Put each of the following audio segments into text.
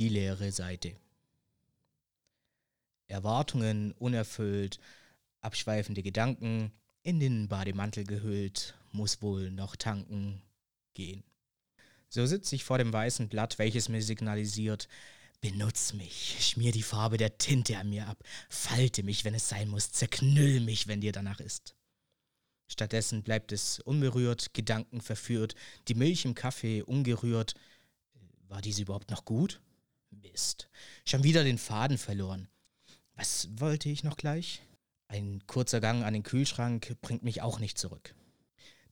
Die leere Seite. Erwartungen unerfüllt, abschweifende Gedanken, in den Bademantel gehüllt, muss wohl noch tanken, gehen. So sitze ich vor dem weißen Blatt, welches mir signalisiert, benutz mich, schmier die Farbe der Tinte an mir ab, falte mich, wenn es sein muss, zerknüll mich, wenn dir danach ist. Stattdessen bleibt es unberührt, Gedanken verführt, die Milch im Kaffee ungerührt. War diese überhaupt noch gut? Mist. Schon wieder den Faden verloren. Was wollte ich noch gleich? Ein kurzer Gang an den Kühlschrank bringt mich auch nicht zurück.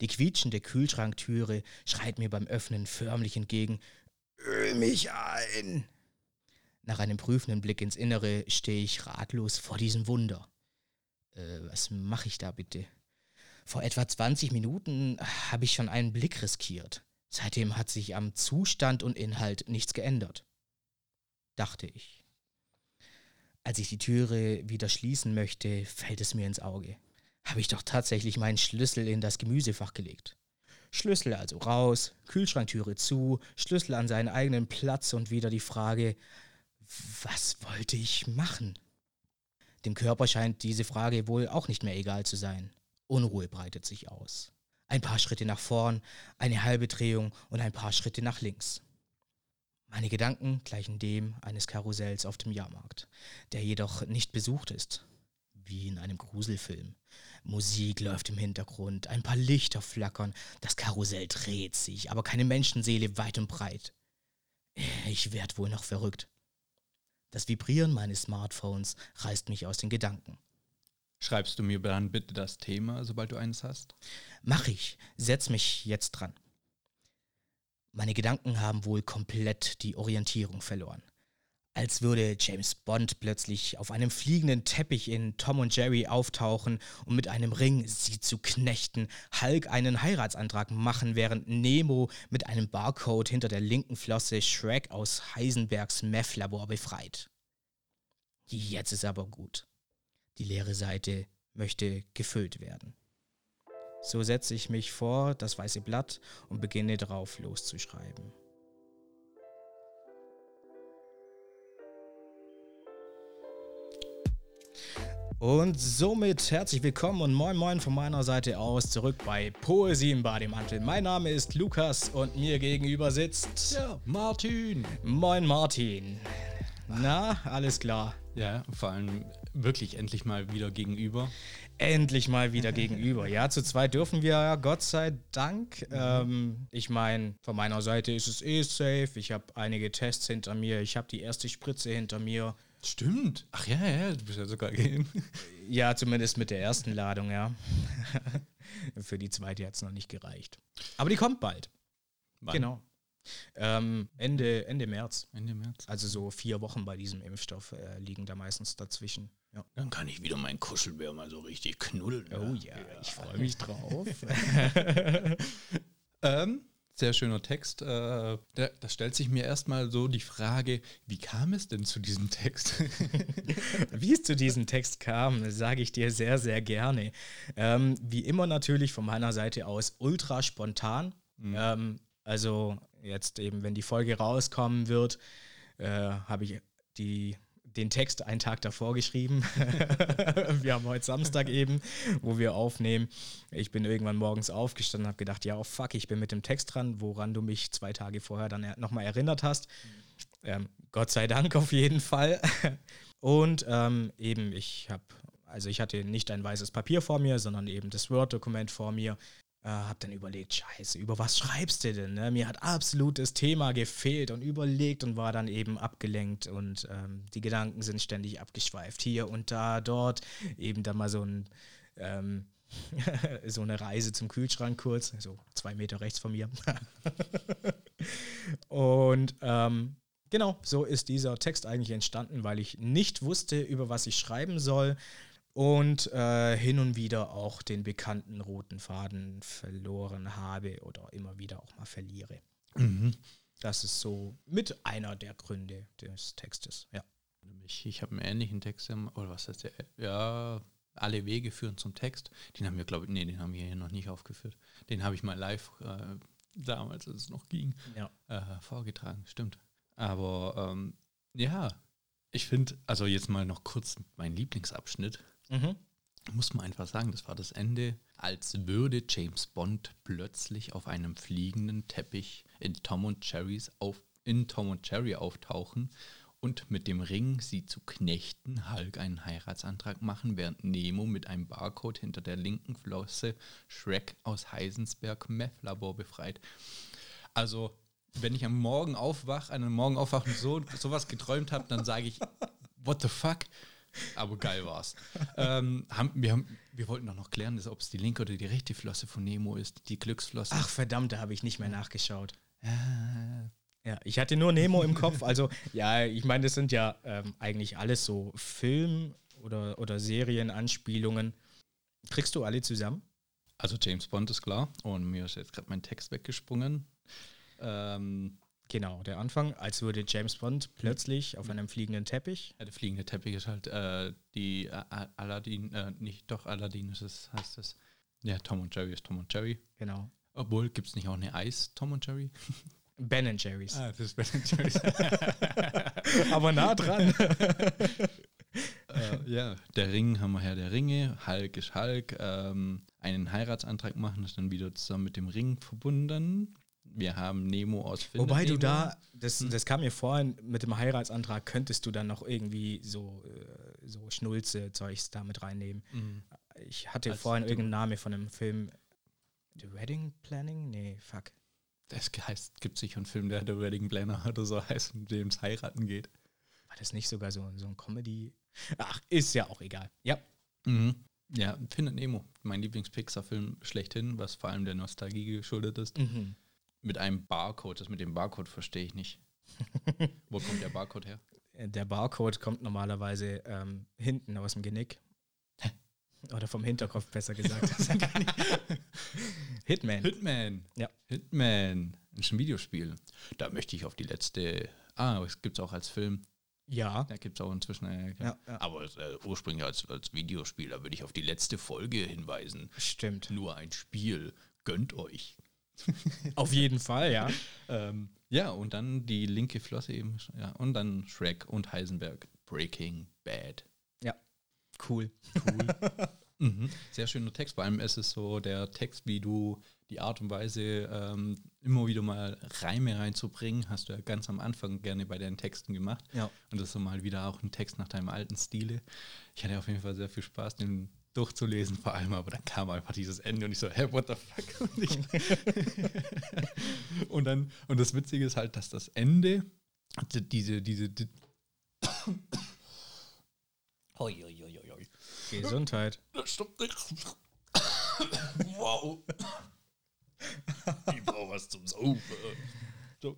Die quietschende Kühlschranktüre schreit mir beim Öffnen förmlich entgegen. Öl mich ein! Nach einem prüfenden Blick ins Innere stehe ich ratlos vor diesem Wunder. Äh, was mache ich da bitte? Vor etwa 20 Minuten habe ich schon einen Blick riskiert. Seitdem hat sich am Zustand und Inhalt nichts geändert. Dachte ich. Als ich die Türe wieder schließen möchte, fällt es mir ins Auge. Habe ich doch tatsächlich meinen Schlüssel in das Gemüsefach gelegt. Schlüssel also raus, Kühlschranktüre zu, Schlüssel an seinen eigenen Platz und wieder die Frage, was wollte ich machen? Dem Körper scheint diese Frage wohl auch nicht mehr egal zu sein. Unruhe breitet sich aus. Ein paar Schritte nach vorn, eine halbe Drehung und ein paar Schritte nach links. Meine Gedanken gleichen dem eines Karussells auf dem Jahrmarkt, der jedoch nicht besucht ist. Wie in einem Gruselfilm. Musik läuft im Hintergrund, ein paar Lichter flackern, das Karussell dreht sich, aber keine Menschenseele weit und breit. Ich werd wohl noch verrückt. Das Vibrieren meines Smartphones reißt mich aus den Gedanken. Schreibst du mir dann bitte das Thema, sobald du eines hast? Mach ich. Setz mich jetzt dran. Meine Gedanken haben wohl komplett die Orientierung verloren. Als würde James Bond plötzlich auf einem fliegenden Teppich in Tom und Jerry auftauchen und mit einem Ring sie zu knechten, Hulk einen Heiratsantrag machen, während Nemo mit einem Barcode hinter der linken Flosse Shrek aus Heisenbergs Meth-Labor befreit. Jetzt ist aber gut. Die leere Seite möchte gefüllt werden. So setze ich mich vor das weiße Blatt und beginne drauf loszuschreiben. Und somit herzlich willkommen und moin moin von meiner Seite aus zurück bei Poesie im Bademantel. Mein Name ist Lukas und mir gegenüber sitzt Ja, Martin. Moin Martin. Na, alles klar. Ja, vor allem wirklich endlich mal wieder gegenüber. Endlich mal wieder gegenüber. Ja, zu zweit dürfen wir ja, Gott sei Dank. Ähm, ich meine, von meiner Seite ist es eh safe. Ich habe einige Tests hinter mir. Ich habe die erste Spritze hinter mir. Stimmt. Ach ja, ja, du bist ja sogar gehen. Ja, zumindest mit der ersten Ladung, ja. Für die zweite hat es noch nicht gereicht. Aber die kommt bald. Wann? Genau. Ähm, Ende, Ende März. Ende März. Also so vier Wochen bei diesem Impfstoff äh, liegen da meistens dazwischen. Ja. Dann kann ich wieder meinen Kuschelbär mal so richtig knuddeln. Oh ja, ich freue mich drauf. Ähm, sehr schöner Text. Äh, da, da stellt sich mir erstmal so die Frage, wie kam es denn zu diesem Text? Wie es zu diesem Text kam, sage ich dir sehr, sehr gerne. Ähm, wie immer natürlich von meiner Seite aus ultra spontan. Ähm, also jetzt eben, wenn die Folge rauskommen wird, äh, habe ich die, den Text einen Tag davor geschrieben. wir haben heute Samstag eben, wo wir aufnehmen. Ich bin irgendwann morgens aufgestanden und habe gedacht, ja, oh fuck, ich bin mit dem Text dran, woran du mich zwei Tage vorher dann nochmal erinnert hast. Ähm, Gott sei Dank auf jeden Fall. Und ähm, eben, ich habe, also ich hatte nicht ein weißes Papier vor mir, sondern eben das Word-Dokument vor mir. Äh, hab dann überlegt, scheiße, über was schreibst du denn? Ne? Mir hat absolut das Thema gefehlt und überlegt und war dann eben abgelenkt und ähm, die Gedanken sind ständig abgeschweift. Hier und da, dort. Eben dann mal so ein ähm, so eine Reise zum Kühlschrank kurz, so zwei Meter rechts von mir. und ähm, genau, so ist dieser Text eigentlich entstanden, weil ich nicht wusste, über was ich schreiben soll und äh, hin und wieder auch den bekannten roten Faden verloren habe oder immer wieder auch mal verliere. Das ist so mit einer der Gründe des Textes, ja. Ich, ich habe einen ähnlichen Text, im- oder was heißt der? Ja, alle Wege führen zum Text. Den haben wir, glaube ich, nee, den haben wir hier noch nicht aufgeführt. Den habe ich mal live, äh, damals, als es noch ging, Ja. äh, vorgetragen. Stimmt. Aber ähm, ja, ich finde, also jetzt mal noch kurz mein Lieblingsabschnitt. Mhm. Muss man einfach sagen, das war das Ende, als würde James Bond plötzlich auf einem fliegenden Teppich in Tom und Jerrys auf, in Tom und Jerry auftauchen und mit dem Ring sie zu Knechten Hulk einen Heiratsantrag machen, während Nemo mit einem Barcode hinter der linken Flosse Shrek aus Heisensberg Meth Labor befreit. Also, wenn ich am Morgen aufwache, an einem Morgen aufwache und so sowas geträumt habe, dann sage ich, what the fuck? Aber geil war's. ähm, haben, wir, haben, wir wollten doch noch klären, ob es die linke oder die rechte Flosse von Nemo ist, die Glücksflosse. Ach verdammt, da habe ich nicht mehr nachgeschaut. Ah. Ja, ich hatte nur Nemo im Kopf. Also, ja, ich meine, das sind ja ähm, eigentlich alles so Film- oder, oder Serienanspielungen. Kriegst du alle zusammen? Also James Bond ist klar und mir ist jetzt gerade mein Text weggesprungen. Ähm, Genau, der Anfang, als würde James Bond plötzlich auf einem fliegenden Teppich. ja, der fliegende Teppich ist halt äh, die äh, Aladdin, äh, nicht doch Aladdin ist es, heißt es. Ja, Tom und Jerry ist Tom und Jerry. Genau. Obwohl, gibt es nicht auch eine Eis Tom und Jerry? Ben Jerry's. das ist Ben Jerry. Aber nah dran. äh, ja, der Ring haben wir her, der Ringe, Hulk ist Hulk, ähm, einen Heiratsantrag machen, ist dann wieder zusammen mit dem Ring verbunden. Wir haben Nemo aus Findet Wobei du Nemo. da, das, das kam mir vorhin, mit dem Heiratsantrag könntest du dann noch irgendwie so, äh, so Schnulze-Zeugs da mit reinnehmen. Mhm. Ich hatte Als vorhin du- irgendeinen Namen von einem Film. The Wedding Planning? Nee, fuck. Das heißt, gibt sicher einen Film, der The Wedding Planner oder so heißt, in dem es heiraten geht. War das nicht sogar so, so ein Comedy? Ach, ist ja auch egal. Ja. Mhm. Ja, Findet Nemo, mein Lieblings-Pixar-Film schlechthin, was vor allem der Nostalgie geschuldet ist. Mhm. Mit einem Barcode. Das mit dem Barcode verstehe ich nicht. Wo kommt der Barcode her? Der Barcode kommt normalerweise ähm, hinten aus dem Genick. Oder vom Hinterkopf, besser gesagt. Hitman. Hitman. Ja. Hitman. Das ist ein Videospiel. Da möchte ich auf die letzte. Ah, es gibt es auch als Film. Ja. Da gibt es auch inzwischen. Äh, Ja, ja. Aber äh, ursprünglich als, als Videospiel, da würde ich auf die letzte Folge hinweisen. Stimmt. Nur ein Spiel. Gönnt euch. Auf jeden Fall, ja. Ähm, ja, und dann die linke Flosse eben. Ja, und dann Shrek und Heisenberg. Breaking Bad. Ja. Cool. Mhm. Sehr schöner Text. Vor allem ist es so der Text, wie du die Art und Weise, ähm, immer wieder mal Reime reinzubringen, hast du ja ganz am Anfang gerne bei deinen Texten gemacht. Ja. Und das ist so mal wieder auch ein Text nach deinem alten Stile. Ich hatte auf jeden Fall sehr viel Spaß, den durchzulesen, vor allem, aber dann kam einfach dieses Ende und ich so, hä, what the fuck? Und, ich und dann, und das Witzige ist halt, dass das Ende, die- diese, diese, die, Hoi, hoi, hoi, hoi, hoi. Gesundheit. Das stimmt nicht. wow. Ich brauche was zum Saufen. So.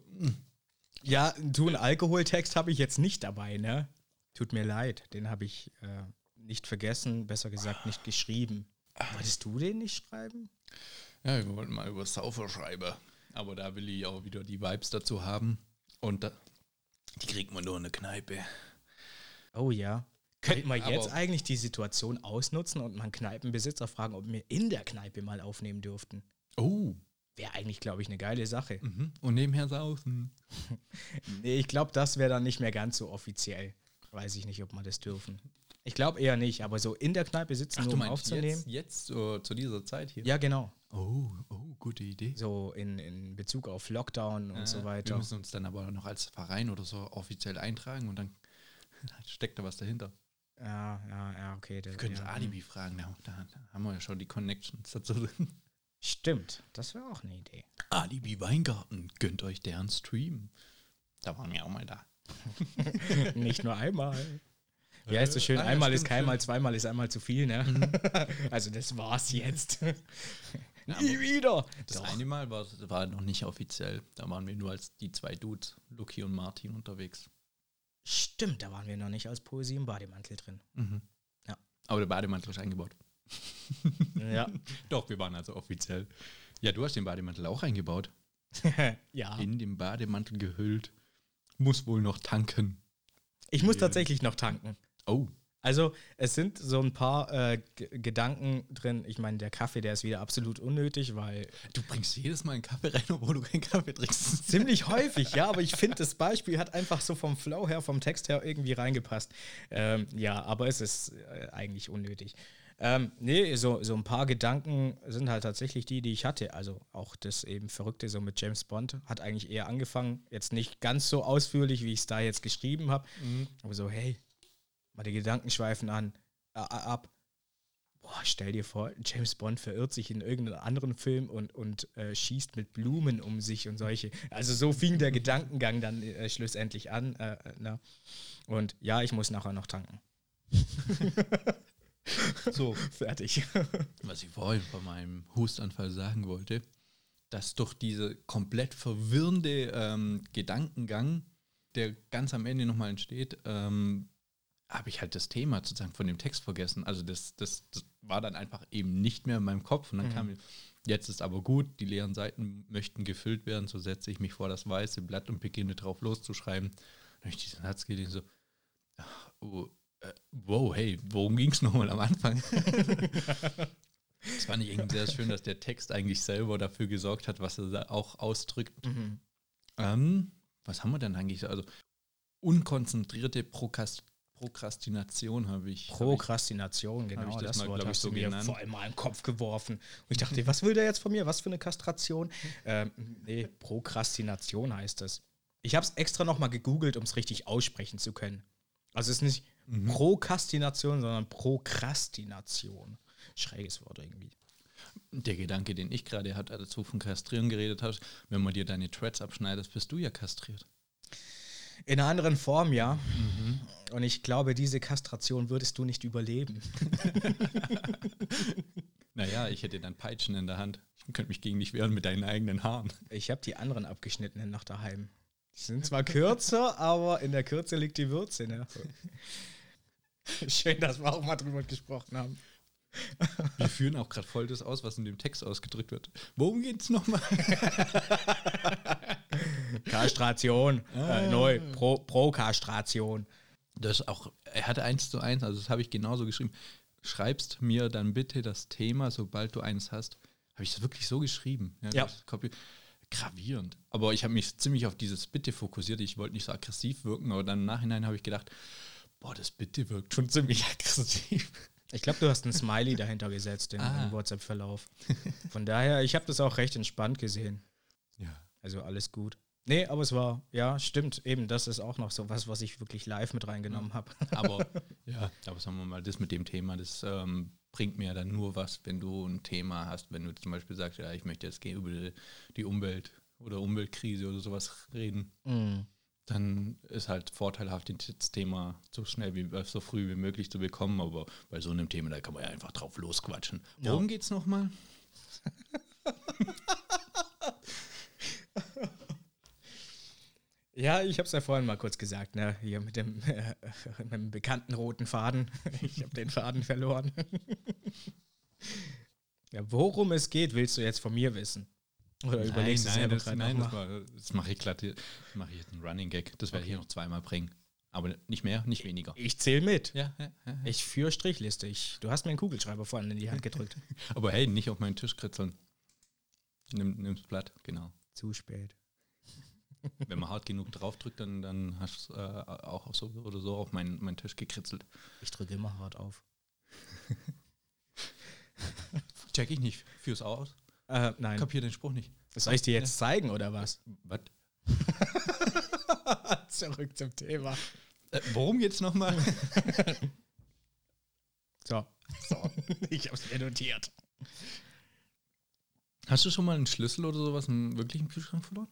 Ja, du, einen Alkoholtext habe ich jetzt nicht dabei, ne? Tut mir leid, den habe ich äh, nicht vergessen, besser gesagt nicht geschrieben. Wolltest du den nicht schreiben? Ja, wir wollten mal über Saufer schreiben. Aber da will ich auch wieder die Vibes dazu haben. Und da, die kriegt man nur in der Kneipe. Oh ja. Könnten wir Aber- jetzt eigentlich die Situation ausnutzen und mal einen Kneipenbesitzer fragen, ob wir in der Kneipe mal aufnehmen dürften? Oh. Wäre eigentlich, glaube ich, eine geile Sache. Mhm. Und nebenher saufen. Nee, ich glaube, das wäre dann nicht mehr ganz so offiziell. Weiß ich nicht, ob wir das dürfen. Ich glaube eher nicht, aber so in der Kneipe sitzen, Ach, nur um aufzunehmen. jetzt, jetzt so, zu dieser Zeit hier? Ja, genau. Oh, oh, gute Idee. So in, in Bezug auf Lockdown und Äh, so Wir weiter. müssen uns dann aber noch als Verein oder so offiziell eintragen und dann steckt da was dahinter. Ja, ja, ja, okay. Das, Wir können ja, Alibi fragen, da, da, da haben wir ja schon die Connections dazu drin. Stimmt, das wäre auch eine Idee. Alibi Weingarten, gönnt euch deren Stream. Da waren wir auch mal da. Nicht nur einmal. Wie heißt so schön, Ah, ja, einmal ist keinmal, zweimal ist einmal zu viel, ne? also das war's jetzt. Ja, Nie wieder. Das Doch. eine Mal war, war noch nicht offiziell. Da waren wir nur als die zwei Dudes, Luki und Martin, unterwegs. Stimmt, da waren wir noch nicht als Poesie im Bademantel drin. Mhm. Ja. Aber der Bademantel ist eingebaut. Ja. Doch, wir waren also offiziell. Ja, du hast den Bademantel auch eingebaut. ja. In dem Bademantel gehüllt. Muss wohl noch tanken. Ich muss Ja. tatsächlich noch tanken. Oh. Also es sind so ein paar äh, Gedanken drin. Ich meine, der Kaffee, der ist wieder absolut unnötig, weil... Du bringst jedes Mal einen Kaffee rein, obwohl du keinen Kaffee trinkst. Ziemlich häufig, ja, aber ich finde, das Beispiel hat einfach so vom Flow her, vom Text her irgendwie reingepasst. Ähm, ja, aber es ist äh, eigentlich unnötig. Ähm, nee, so, so ein paar Gedanken sind halt tatsächlich die, die ich hatte. Also auch das eben Verrückte so mit James Bond hat eigentlich eher angefangen. Jetzt nicht ganz so ausführlich, wie ich es da jetzt geschrieben habe. Mhm. Aber so, hey, mal die Gedanken schweifen an, äh, ab. Boah, stell dir vor, James Bond verirrt sich in irgendeinen anderen Film und, und äh, schießt mit Blumen um sich und solche. Also so fing der Gedankengang dann äh, schlussendlich an. Äh, äh und ja, ich muss nachher noch tanken. So, fertig. Was ich vorhin von meinem Hustanfall sagen wollte, dass durch diese komplett verwirrende ähm, Gedankengang, der ganz am Ende nochmal entsteht, ähm, habe ich halt das Thema sozusagen von dem Text vergessen. Also das, das, das, war dann einfach eben nicht mehr in meinem Kopf. Und dann mhm. kam, jetzt ist aber gut, die leeren Seiten möchten gefüllt werden, so setze ich mich vor das weiße Blatt und beginne drauf loszuschreiben. Dann habe ich diesen Satz gelesen, so, ach, oh, äh, wow, hey, worum ging es nochmal am Anfang? das fand ich irgendwie sehr schön, dass der Text eigentlich selber dafür gesorgt hat, was er da auch ausdrückt. Mhm. Ähm, was haben wir denn eigentlich? Also unkonzentrierte Prokast Prokrastination habe ich. Prokrastination, genau. Ich das, das mal, Wort hast so du mir vor allem mal den Kopf geworfen. Und ich dachte, was will der jetzt von mir? Was für eine Kastration? Ähm, nee, Prokrastination heißt es. Ich habe es extra nochmal gegoogelt, um es richtig aussprechen zu können. Also es ist nicht mhm. Prokrastination, sondern Prokrastination. Schräges Wort irgendwie. Der Gedanke, den ich gerade hatte, als du von Kastrieren geredet hast, wenn man dir deine Threads abschneidest, bist du ja kastriert. In einer anderen Form, ja. Mhm. Und ich glaube, diese Kastration würdest du nicht überleben. naja, ich hätte dann Peitschen in der Hand. Ich könnte mich gegen dich wehren mit deinen eigenen Haaren. Ich habe die anderen abgeschnittenen noch daheim. Die sind zwar kürzer, aber in der Kürze liegt die Würze. Ne? Schön, dass wir auch mal drüber gesprochen haben. Wir führen auch gerade voll das aus, was in dem Text ausgedrückt wird. Worum geht es nochmal? Kastration. Ah. Äh, neu. Pro, Pro-Kastration. Das auch, er hatte eins zu eins, also das habe ich genauso geschrieben. Schreibst mir dann bitte das Thema, sobald du eins hast. Habe ich das wirklich so geschrieben? Ja. ja gravierend. Aber ich habe mich ziemlich auf dieses Bitte fokussiert. Ich wollte nicht so aggressiv wirken, aber dann im Nachhinein habe ich gedacht, boah, das Bitte wirkt schon ziemlich aggressiv. Ich glaube, du hast ein Smiley dahinter gesetzt im, ah. im WhatsApp-Verlauf. Von daher, ich habe das auch recht entspannt gesehen. Ja. Also alles gut. Nee, aber es war, ja, stimmt, eben, das ist auch noch so was, was ich wirklich live mit reingenommen habe. Aber, ja, aber sagen wir mal, das mit dem Thema, das ähm, bringt mir dann nur was, wenn du ein Thema hast, wenn du zum Beispiel sagst, ja, ich möchte jetzt über die Umwelt oder Umweltkrise oder sowas reden. Mhm. Dann ist halt vorteilhaft, das Thema so schnell wie so früh wie möglich zu bekommen. Aber bei so einem Thema, da kann man ja einfach drauf losquatschen. Worum ja. geht's nochmal? Ja, ich habe es ja vorhin mal kurz gesagt, ne? Hier mit dem, äh, mit dem bekannten roten Faden. Ich habe den Faden verloren. ja, worum es geht, willst du jetzt von mir wissen? Oder nein, überlegst du nein, das, nein, das, das mache ich glatt. Das mache ich jetzt einen Running Gag. Das werde okay. ich hier noch zweimal bringen. Aber nicht mehr, nicht weniger. Ich zähle mit. Ja, ja, ja, Ich führe Strichliste. Ich, du hast mir einen Kugelschreiber vorhin in die Hand gedrückt. Aber hey, nicht auf meinen Tisch kritzeln. Nimm, nimm's Blatt, genau. Zu spät. Wenn man hart genug draufdrückt, dann, dann hast du äh, auch so oder so auf meinen, meinen Tisch gekritzelt. Ich drücke immer hart auf. Check ich nicht. Führ's aus. Äh, nein. Kapier den Spruch nicht. Soll ich dir jetzt zeigen oder was? Was? Zurück zum Thema. Äh, worum geht's nochmal? so. so. Ich hab's mir notiert. Hast du schon mal einen Schlüssel oder sowas im wirklichen Kühlschrank verloren?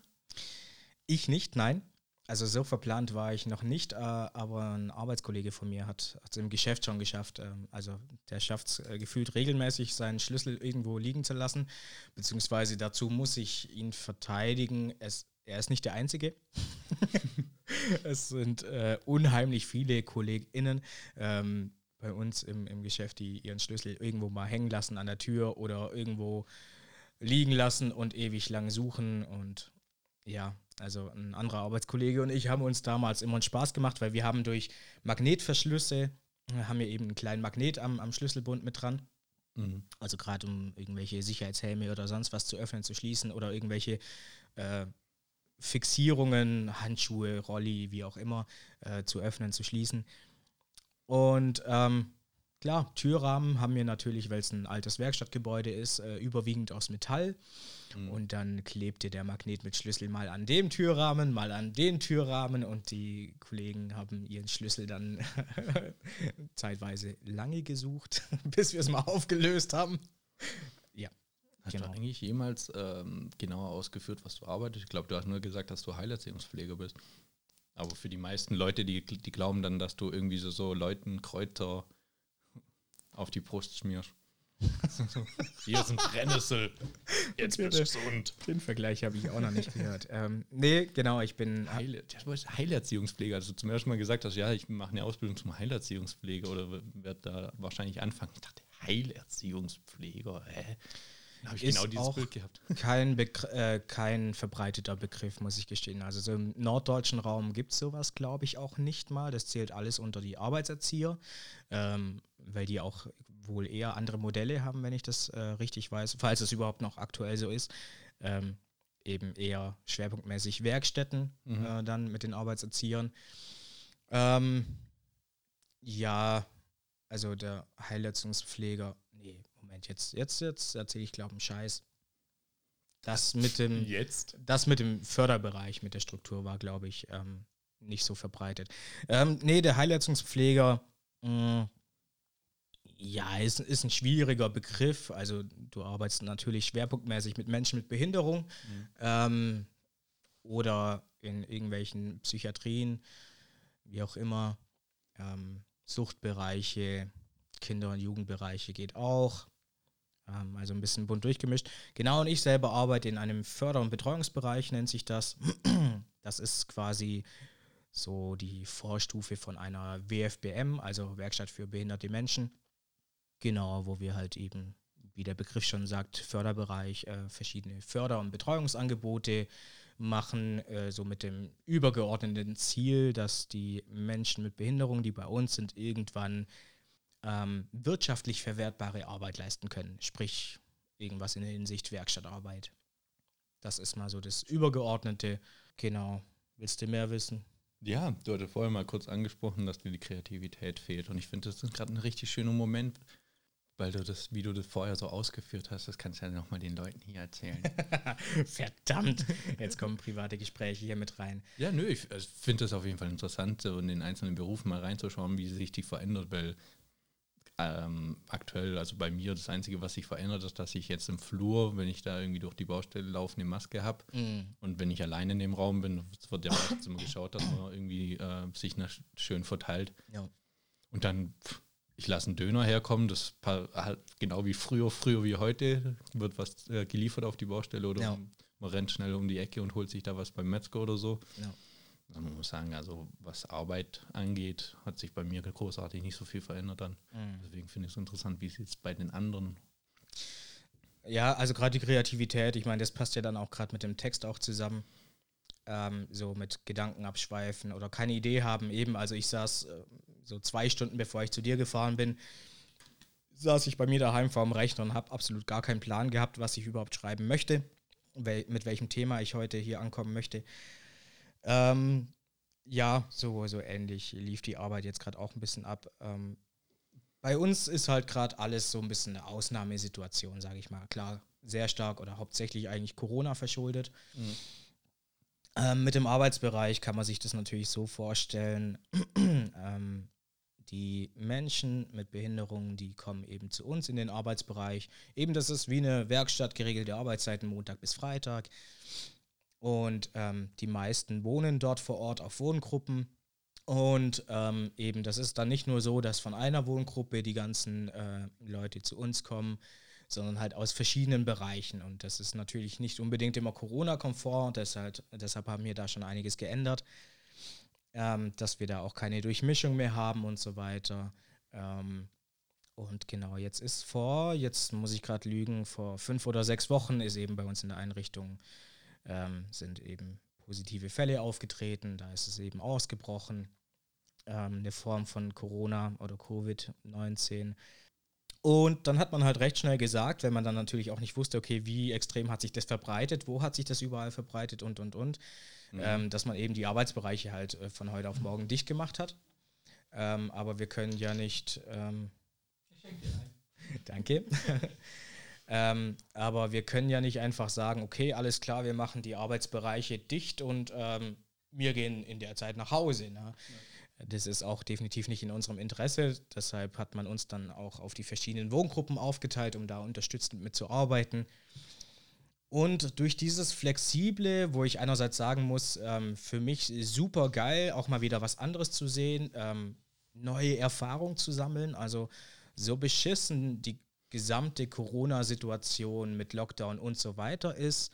Ich nicht, nein. Also so verplant war ich noch nicht, äh, aber ein Arbeitskollege von mir hat es im Geschäft schon geschafft. Ähm, also der schafft es äh, gefühlt regelmäßig, seinen Schlüssel irgendwo liegen zu lassen. Beziehungsweise dazu muss ich ihn verteidigen. Es, er ist nicht der Einzige. es sind äh, unheimlich viele KollegInnen ähm, bei uns im, im Geschäft, die ihren Schlüssel irgendwo mal hängen lassen an der Tür oder irgendwo liegen lassen und ewig lang suchen. Und ja, also ein anderer Arbeitskollege und ich haben uns damals immer einen Spaß gemacht, weil wir haben durch Magnetverschlüsse haben wir eben einen kleinen Magnet am, am Schlüsselbund mit dran. Mhm. Also gerade um irgendwelche Sicherheitshelme oder sonst was zu öffnen, zu schließen oder irgendwelche äh, Fixierungen, Handschuhe, Rolli, wie auch immer, äh, zu öffnen, zu schließen. Und ähm, klar, Türrahmen haben wir natürlich, weil es ein altes Werkstattgebäude ist, äh, überwiegend aus Metall. Mhm. Und dann klebte der Magnet mit Schlüssel mal an dem Türrahmen, mal an den Türrahmen und die Kollegen haben ihren Schlüssel dann zeitweise lange gesucht, bis wir es mal aufgelöst haben. Ja. Hast Genau. du eigentlich jemals ähm, genauer ausgeführt, was du arbeitest? Ich glaube, du hast nur gesagt, dass du Heilerziehungspfleger bist. Aber für die meisten Leute, die, die glauben dann, dass du irgendwie so, so Leuten Kräuter auf die Brust schmierst. Hier ist ein Brennnessel. Jetzt bist du gesund. Den Vergleich habe ich auch noch nicht gehört. Ähm, nee, genau, ich bin. Heil, du bist Heilerziehungspfleger. Also zum ersten Mal gesagt hast, ja, ich mache eine Ausbildung zum Heilerziehungspfleger oder werde da wahrscheinlich anfangen. Ich dachte, Heilerziehungspfleger, hä? Habe ich Ist genau dieses auch- Bild gehabt. Kein, Begr äh, kein verbreiteter Begriff, muss ich gestehen. Also so im norddeutschen Raum gibt es sowas, glaube ich, auch nicht mal. Das zählt alles unter die Arbeitserzieher, ähm, weil die auch wohl eher andere Modelle haben, wenn ich das äh, richtig weiß, falls es überhaupt noch aktuell so ist. Ähm, eben eher schwerpunktmäßig Werkstätten Mhm. äh, dann mit den Arbeitserziehern. Ähm, ja, also der Heilleistungspfleger, nee, Moment, jetzt, jetzt, jetzt erzähle ich, glaube ich, einen Scheiß. Das mit dem, Jetzt? das mit dem Förderbereich, mit der Struktur war, glaube ich, ähm, nicht so verbreitet. Ähm, nee, der Heilleistungspfleger, mh, ja, ist, ist ein schwieriger Begriff. Also du arbeitest natürlich schwerpunktmäßig mit Menschen mit Behinderung Mhm. ähm, oder in irgendwelchen Psychiatrien, wie auch immer. Ähm, Suchtbereiche, Kinder- und Jugendbereiche geht auch. Ähm, also ein bisschen bunt durchgemischt. Genau, und ich selber arbeite in einem Förder- und Betreuungsbereich, nennt sich das. Das ist quasi so die Vorstufe von einer WFBM, also Werkstatt für behinderte Menschen. Genau, wo wir halt eben, wie der Begriff schon sagt, Förderbereich, äh, verschiedene Förder- und Betreuungsangebote machen, äh, so mit dem übergeordneten Ziel, dass die Menschen mit Behinderung, die bei uns sind, irgendwann ähm, wirtschaftlich verwertbare Arbeit leisten können. Sprich, irgendwas in der Hinsicht Werkstattarbeit. Das ist mal so das Übergeordnete. Genau. Willst du mehr wissen? Ja, du hattest vorher mal kurz angesprochen, dass dir die Kreativität fehlt. Und ich finde, das ist gerade ein richtig schöner Moment, weil du das, wie du das vorher so ausgeführt hast, das kannst du ja nochmal den Leuten hier erzählen. Verdammt, jetzt kommen private Gespräche hier mit rein. ja, nö, ich also, finde das auf jeden Fall interessant, so in den einzelnen Berufen mal reinzuschauen, wie sich die verändert, weil ähm, aktuell, also bei mir, das Einzige, was sich verändert, ist, dass ich jetzt im Flur, wenn ich da irgendwie durch die Baustelle laufe, eine Maske habe. Mhm. Und wenn ich alleine in dem Raum bin, wird ja meistens immer geschaut, dass man irgendwie äh, sich nach, schön verteilt. Ja. Und dann, pff, ich lasse einen Döner herkommen, das halt genau wie früher, früher wie heute, wird was äh, geliefert auf die Baustelle oder Ja. man rennt schnell um die Ecke und holt sich da was beim Metzger oder so. Ja. Also man muss sagen, also was Arbeit angeht, hat sich bei mir großartig nicht so viel verändert dann. Mhm. Deswegen finde ich es interessant, wie es jetzt bei den anderen. Ja, also gerade die Kreativität, ich meine, das passt ja dann auch gerade mit dem Text auch zusammen. Ähm, so mit Gedanken abschweifen oder keine Idee haben. Eben, also ich saß äh, so zwei Stunden bevor ich zu dir gefahren bin, saß ich bei mir daheim vor dem Rechner und habe absolut gar keinen Plan gehabt, was ich überhaupt schreiben möchte, wel mit welchem Thema ich heute hier ankommen möchte. Ähm, ja, so, so ähnlich lief die Arbeit jetzt gerade auch ein bisschen ab. Ähm, bei uns ist halt gerade alles so ein bisschen eine Ausnahmesituation, sage ich mal. Klar, sehr stark oder hauptsächlich eigentlich Corona verschuldet. Ähm, mit dem Arbeitsbereich kann man sich das natürlich so vorstellen. ähm, die Menschen mit Behinderungen, die kommen eben zu uns in den Arbeitsbereich. Eben, das ist wie eine Werkstatt, geregelte Arbeitszeiten, Montag bis Freitag. Und ähm, die meisten wohnen dort vor Ort auf Wohngruppen. Und ähm, eben, das ist dann nicht nur so, dass von einer Wohngruppe die ganzen äh, Leute zu uns kommen, sondern halt aus verschiedenen Bereichen. Und das ist natürlich nicht unbedingt immer Corona-konform, deshalb, deshalb haben wir da schon einiges geändert, ähm, dass wir da auch keine Durchmischung mehr haben und so weiter. Ähm, und genau, jetzt ist vor, jetzt muss ich gerade lügen, vor fünf oder sechs Wochen ist eben bei uns in der Einrichtung, ähm, sind eben positive Fälle aufgetreten, da ist es eben ausgebrochen. ähm, eine Form von Corona oder Covid-19. Und dann hat man halt recht schnell gesagt, wenn man dann natürlich auch nicht wusste, okay, wie extrem hat sich das verbreitet, wo hat sich das überall verbreitet und, und, und, mhm. ähm, dass man eben die Arbeitsbereiche halt äh, von heute auf morgen dicht gemacht hat. Ähm, aber wir können ja nicht. Ähm, ich schenke dir ein. Danke. ähm, aber wir können ja nicht einfach sagen, okay, alles klar, wir machen die Arbeitsbereiche dicht und ähm, wir gehen in der Zeit nach Hause. Ne? Ja. Das ist auch definitiv nicht in unserem Interesse. Deshalb hat man uns dann auch auf die verschiedenen Wohngruppen aufgeteilt, um da unterstützend mitzuarbeiten. Und durch dieses Flexible, wo ich einerseits sagen muss, ähm, für mich super geil, auch mal wieder was anderes zu sehen, ähm, neue Erfahrungen zu sammeln. Also so beschissen die gesamte Corona-Situation mit Lockdown und so weiter ist.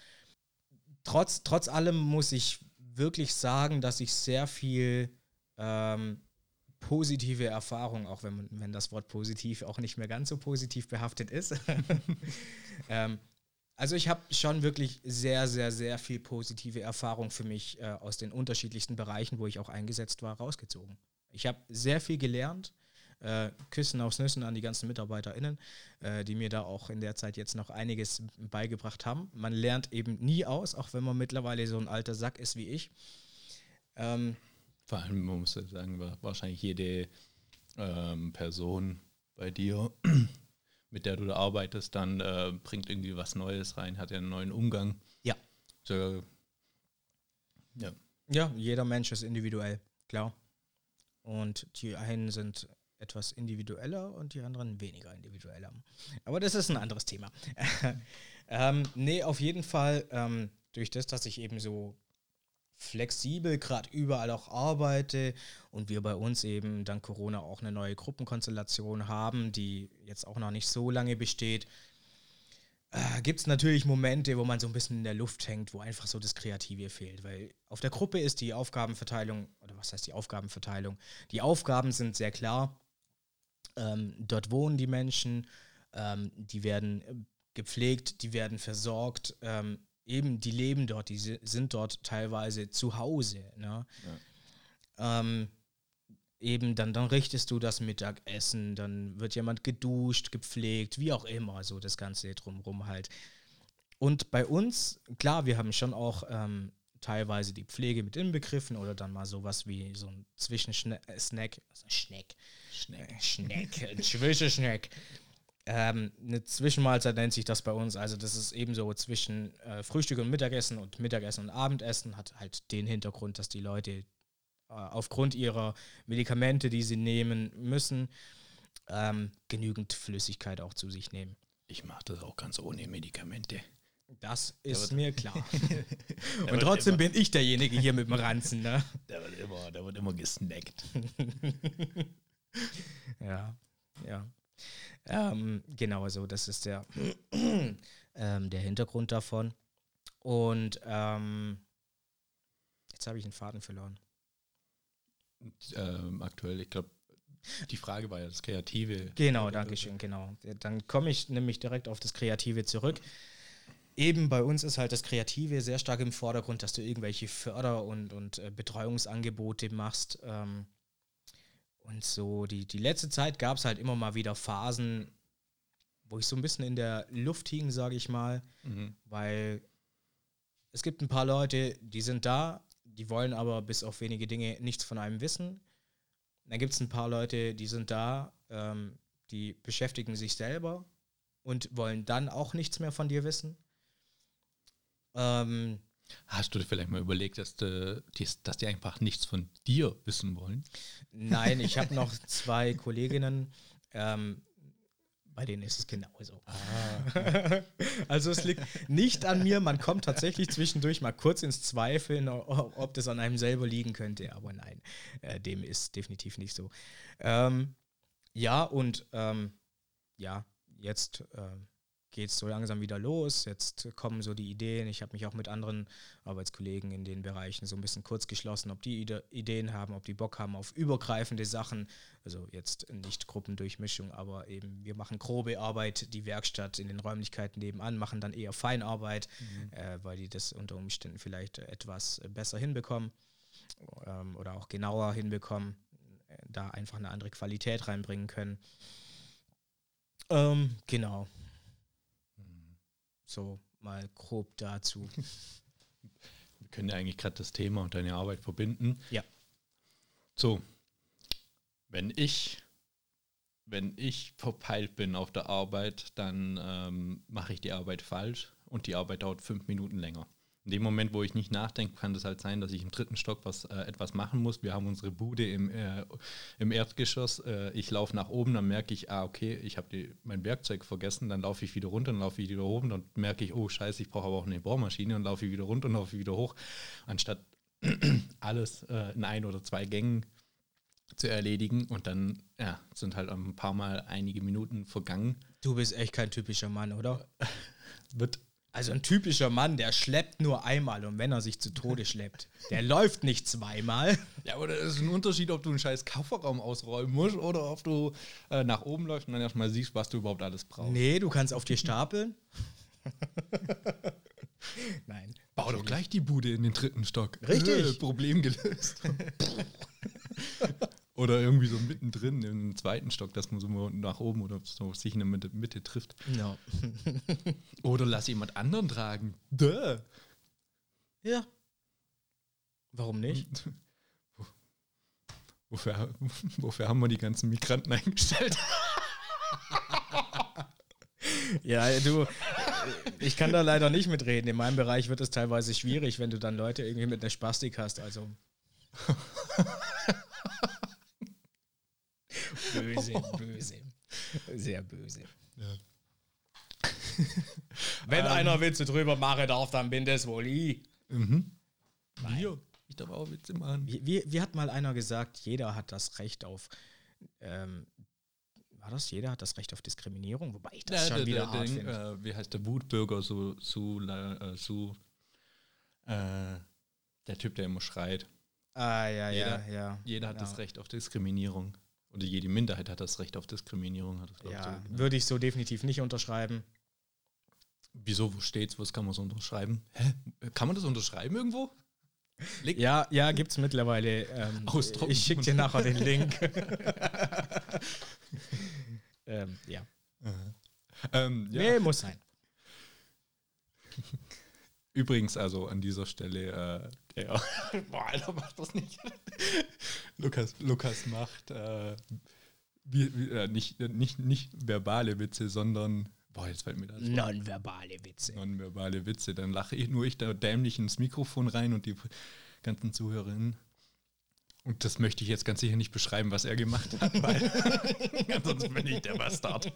Trotz, trotz allem muss ich wirklich sagen, dass ich sehr viel ähm, positive Erfahrungen, auch wenn, wenn das Wort positiv auch nicht mehr ganz so positiv behaftet ist. ähm, also ich habe schon wirklich sehr, sehr, sehr viel positive Erfahrung für mich äh, aus den unterschiedlichsten Bereichen, wo ich auch eingesetzt war, rausgezogen. Ich habe sehr viel gelernt. Äh, Küssen aufs Nüssen an die ganzen MitarbeiterInnen, äh, die mir da auch in der Zeit jetzt noch einiges beigebracht haben. Man lernt eben nie aus, auch wenn man mittlerweile so ein alter Sack ist wie ich. Ähm, Vor allem, man muss sagen, wahrscheinlich jede ähm, Person bei dir, mit der du da arbeitest, dann äh, bringt irgendwie was Neues rein, hat ja einen neuen Umgang. Ja. So, ja. Ja, jeder Mensch ist individuell, klar. Und die einen sind etwas individueller und die anderen weniger individueller. Aber das ist ein anderes Thema. ähm, nee, auf jeden Fall, ähm, durch das, dass ich eben so flexibel gerade überall auch arbeite und wir bei uns eben dank Corona auch eine neue Gruppenkonstellation haben, die jetzt auch noch nicht so lange besteht, äh, gibt es natürlich Momente, wo man so ein bisschen in der Luft hängt, wo einfach so das Kreative fehlt. Weil auf der Gruppe ist die Aufgabenverteilung, oder was heißt die Aufgabenverteilung? Die Aufgaben sind sehr klar. Ähm, dort wohnen die Menschen, ähm, die werden gepflegt, die werden versorgt. Ähm, eben, die leben dort, die sind dort teilweise zu Hause. Ne? Ja. Ähm, eben dann, dann richtest du das Mittagessen, dann wird jemand geduscht, gepflegt, wie auch immer, so das Ganze drumherum halt. Und bei uns, klar, wir haben schon auch ähm, teilweise die Pflege mit inbegriffen oder dann mal sowas wie so ein Zwischensnack, also Schneck, Schneck, Schneck, Zwischenschneck. Ähm, eine Zwischenmahlzeit nennt sich das bei uns. Also das ist ebenso zwischen äh, Frühstück und Mittagessen und Mittagessen und Abendessen. Hat halt den Hintergrund, dass die Leute äh, aufgrund ihrer Medikamente, die sie nehmen müssen, ähm, genügend Flüssigkeit auch zu sich nehmen. Ich mache das auch ganz ohne Medikamente. Das ist mir klar. Und trotzdem bin ich derjenige hier mit dem Ranzen, ne? Der wird immer, der wird immer gesnackt. ja, ja. Ähm, genau so, das ist der, ähm, der Hintergrund davon. Und ähm, jetzt habe ich einen Faden verloren ähm, aktuell. Ich glaube, die Frage war ja das Kreative. Genau, danke schön, genau. Dann komme ich nämlich direkt auf das Kreative zurück. Eben bei uns ist halt das Kreative sehr stark im Vordergrund, dass du irgendwelche Förder- und, und äh, Betreuungsangebote machst. Ähm, und so die, die letzte Zeit gab es halt immer mal wieder Phasen, wo ich so ein bisschen in der Luft hing, sage ich mal, mhm. weil es gibt ein paar Leute, die sind da, die wollen aber bis auf wenige Dinge nichts von einem wissen. Dann gibt es ein paar Leute, die sind da, ähm, die beschäftigen sich selber und wollen dann auch nichts mehr von dir wissen. Ähm, Hast du dir vielleicht mal überlegt, dass, die, dass die einfach nichts von dir wissen wollen? Nein, ich habe noch zwei Kolleginnen, ähm, bei denen ist es genauso. Ah. also es liegt nicht an mir, man kommt tatsächlich zwischendurch mal kurz ins Zweifeln, ob das an einem selber liegen könnte, aber nein, äh, dem ist definitiv nicht so. Ähm, ja, und ähm, ja, jetzt äh, geht es so langsam wieder los. Jetzt kommen so die Ideen. Ich habe mich auch mit anderen Arbeitskollegen in den Bereichen so ein bisschen kurz geschlossen, ob die Ideen haben, ob die Bock haben auf übergreifende Sachen. Also jetzt nicht Gruppendurchmischung, aber eben wir machen grobe Arbeit, die Werkstatt in den Räumlichkeiten nebenan, machen dann eher Feinarbeit, mhm. äh, weil die das unter Umständen vielleicht etwas besser hinbekommen ähm, oder auch genauer hinbekommen da einfach eine andere Qualität reinbringen können. Ähm, genau. So mal grob dazu. Wir können ja eigentlich gerade das Thema und deine Arbeit verbinden. Ja. So, wenn ich, wenn ich verpeilt bin auf der Arbeit, dann ähm, mache ich die Arbeit falsch und die Arbeit dauert fünf Minuten länger. In dem Moment, wo ich nicht nachdenke, kann das halt sein, dass ich im dritten Stock was äh, etwas machen muss. Wir haben unsere Bude im, äh, im Erdgeschoss. Äh, ich laufe nach oben, dann merke ich, ah, okay, ich habe mein Werkzeug vergessen. Dann laufe ich wieder runter, dann laufe ich wieder oben. Dann merke ich, oh, scheiße, ich brauche aber auch eine Bohrmaschine. Und laufe ich wieder runter und laufe wieder hoch. Anstatt alles äh, in ein oder zwei Gängen zu erledigen. Und dann ja, sind halt ein paar Mal einige Minuten vergangen. Du bist echt kein typischer Mann, oder? Wird Also ein typischer Mann, der schleppt nur einmal und wenn er sich zu Tode schleppt, der läuft nicht zweimal. Ja, aber das ist ein Unterschied, ob du einen scheiß Kofferraum ausräumen musst oder ob du äh, nach oben läufst und dann erstmal siehst, was du überhaupt alles brauchst. Nee, du kannst auf dir stapeln. Nein. Bau doch gleich die Bude in den dritten Stock. Richtig. Äh, Problem gelöst. oder irgendwie so mittendrin im zweiten Stock, dass man so mal nach oben oder so sich in der Mitte, Mitte trifft. No. Oder lass jemand anderen tragen. Duh. Ja. Warum nicht? Wofür, wofür haben wir die ganzen Migranten eingestellt? Ja, du, ich kann da leider nicht mitreden. In meinem Bereich wird es teilweise schwierig, wenn du dann Leute irgendwie mit einer Spastik hast. Also. Böse, böse. Sehr böse. Ja. Wenn einer Witze drüber machen darf, dann bin das wohl ich. Mhm. Nein. Wir. Ich darf auch Witze machen. Wie, wie, wie hat mal einer gesagt, jeder hat das Recht auf. Ähm, war das? Jeder hat das Recht auf Diskriminierung? Wobei ich das schon der, wieder der, hart finde. äh, wie heißt der Wutbürger so, so, äh, so äh, der Typ, der immer schreit. ah, ja, jeder- ja, ja. Jeder hat ja. das Recht auf Diskriminierung. Oder jede Minderheit hat das Recht auf Diskriminierung. Hat das, Ja, so würde ich so definitiv nicht unterschreiben. Wieso, wo steht's? Was kann man so unterschreiben? Hä? Kann man das unterschreiben irgendwo? Leg- Ja, ja, gibt es mittlerweile. Ähm, Ausdrucken. ich schicke dir nachher den Link. ähm, ja. Ähm, ja. Nee, muss sein. Übrigens, also an dieser Stelle, äh, der, boah, Alter, mach das nicht. Lukas, Lukas macht äh, wie, wie, äh, nicht, nicht, nicht verbale Witze, sondern, boah, jetzt fällt mir das. Nonverbale Witze. nonverbale Witze. Dann lache ich nur ich da dämlich ins Mikrofon rein und die ganzen Zuhörerinnen. Und das möchte ich jetzt ganz sicher nicht beschreiben, was er gemacht hat, weil sonst bin ich der Bastard.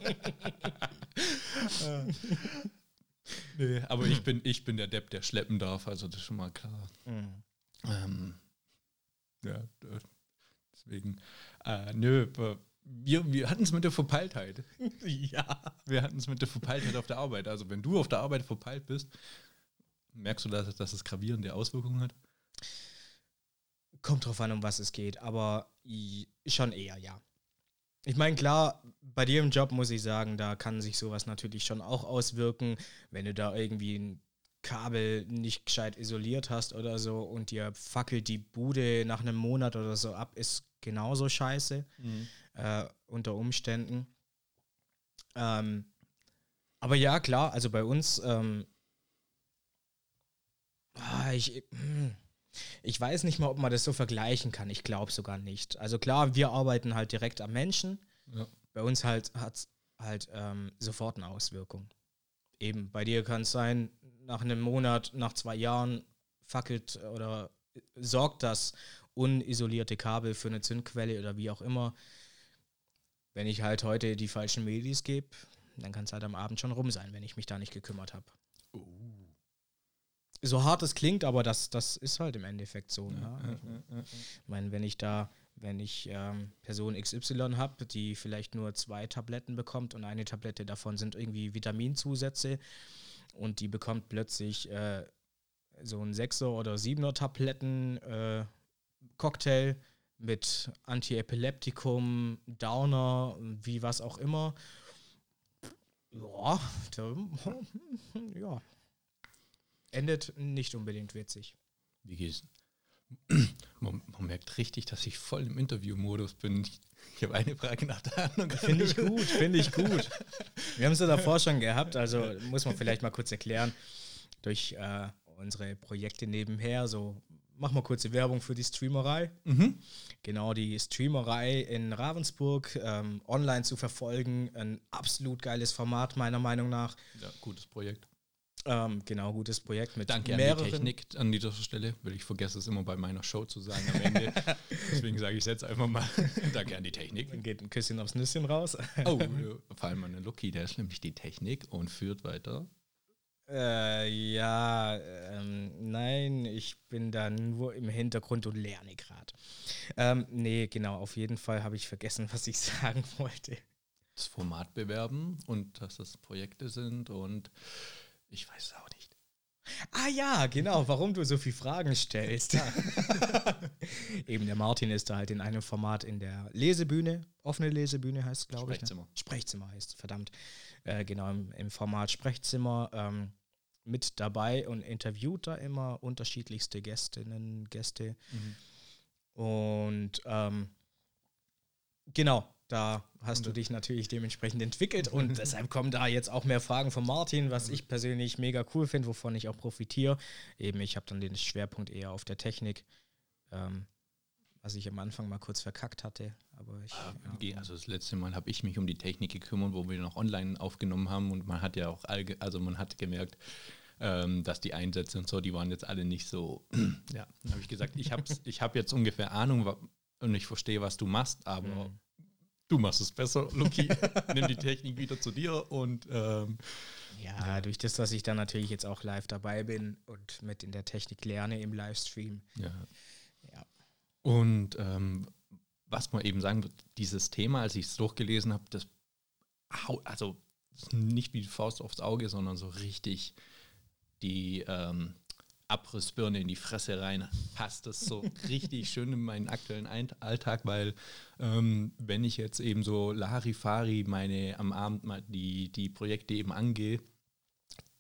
Nee, aber ich bin, ich bin der Depp, der schleppen darf, also das ist schon mal klar. Mhm. Ähm, ja, äh, deswegen, äh, nö, wir, wir hatten es mit der Verpeiltheit. Ja. Wir hatten es mit der Verpeiltheit auf der Arbeit. Also wenn du auf der Arbeit verpeilt bist, merkst du, dass, dass es gravierende Auswirkungen hat? Kommt drauf an, um was es geht, aber schon eher, ja. Ich meine, klar, bei dir im Job muss ich sagen, da kann sich sowas natürlich schon auch auswirken, wenn du da irgendwie ein Kabel nicht gescheit isoliert hast oder so und dir fackelt die Bude nach einem Monat oder so ab, ist genauso scheiße äh, unter Umständen. Ähm, aber ja, klar, also bei uns, ähm, ah, ich, hm, ich weiß nicht mal, ob man das so vergleichen kann. Ich glaube sogar nicht. Also klar, wir arbeiten halt direkt am Menschen. Ja. Bei uns halt hat es halt ähm, sofort eine Auswirkung. Eben, bei dir kann es sein, nach einem Monat, nach zwei Jahren fackelt oder sorgt das unisolierte Kabel für eine Zündquelle oder wie auch immer. Wenn ich halt heute die falschen Medis gebe, dann kann es halt am Abend schon rum sein, wenn ich mich da nicht gekümmert habe. Oh. So hart es klingt, aber das, das ist halt im Endeffekt so. ne? Ich meine, wenn ich da, wenn ich ähm, Person XY habe, die vielleicht nur zwei Tabletten bekommt und eine Tablette davon sind irgendwie Vitaminzusätze und die bekommt plötzlich äh, so ein Sechser oder Siebener Tabletten äh, Cocktail mit Antiepileptikum, Downer, wie was auch immer. Ja, da, ja. Endet nicht unbedingt witzig. Wie geht's? Man, man, merkt richtig, dass ich voll im Interview-Modus bin. Ich, ich habe eine Frage nach der anderen. Finde ich gut, finde ich gut. Wir haben es ja davor schon gehabt, also muss man vielleicht mal kurz erklären. Durch äh, unsere Projekte nebenher, so machen wir kurze Werbung für die Streamerei. Mhm. Genau, die Streamerei in Ravensburg ähm, online zu verfolgen. Ein absolut geiles Format, meiner Meinung nach. Ja, gutes Projekt. Ähm, genau, gutes Projekt mit Danke mehreren. an die Technik an dieser Stelle, weil ich vergesse es immer bei meiner Show zu sagen am Ende. Deswegen sage ich es jetzt einfach mal. Danke an die Technik. Dann geht ein Küsschen aufs Nüsschen raus. oh, vor allem an Lucky, der ist nämlich die Technik und führt weiter. Äh, ja, ähm, nein, ich bin da nur im Hintergrund und lerne gerade. Ähm, nee, genau, auf jeden Fall habe ich vergessen, was ich sagen wollte. Das Format bewerben und dass das Projekte sind und ich weiß es auch nicht. Ah ja, genau, warum du so viele Fragen stellst. Eben, der Martin ist da halt in einem Format in der Lesebühne, offene Lesebühne heißt es, glaube ich. Sprechzimmer. Ne? Sprechzimmer heißt verdammt. Äh, genau, im, im, Format Sprechzimmer ähm, mit dabei und interviewt da immer unterschiedlichste Gästinnen, Gäste. Mhm. Und ähm, genau, da hast du dich natürlich dementsprechend entwickelt und deshalb kommen da jetzt auch mehr Fragen von Martin, was ich persönlich mega cool finde, wovon ich auch profitiere. Eben, ich habe dann den Schwerpunkt eher auf der Technik, ähm, was ich am Anfang mal kurz verkackt hatte. Aber ich, ah, ja. Also das letzte Mal habe ich mich um die Technik gekümmert, wo wir noch online aufgenommen haben und man hat ja auch, also man hat gemerkt, ähm, dass die Einsätze und so, die waren jetzt alle nicht so. ja, dann habe ich gesagt, ich habe ich hab jetzt ungefähr Ahnung und ich verstehe, was du machst, aber mhm. Du machst es besser, Luki. Nimm die Technik wieder zu dir und ähm, ja, ja, durch das, dass ich dann natürlich jetzt auch live dabei bin und mit in der Technik lerne im Livestream. Ja. ja. Und ähm, was man eben sagen wird, dieses Thema, als ich es durchgelesen habe, das also nicht wie die Faust aufs Auge, sondern so richtig die ähm, Abrissbirne in die Fresse rein, passt das so richtig schön in meinen aktuellen Alltag, weil ähm, wenn ich jetzt eben so Larifari meine am Abend mal die, die Projekte eben angehe,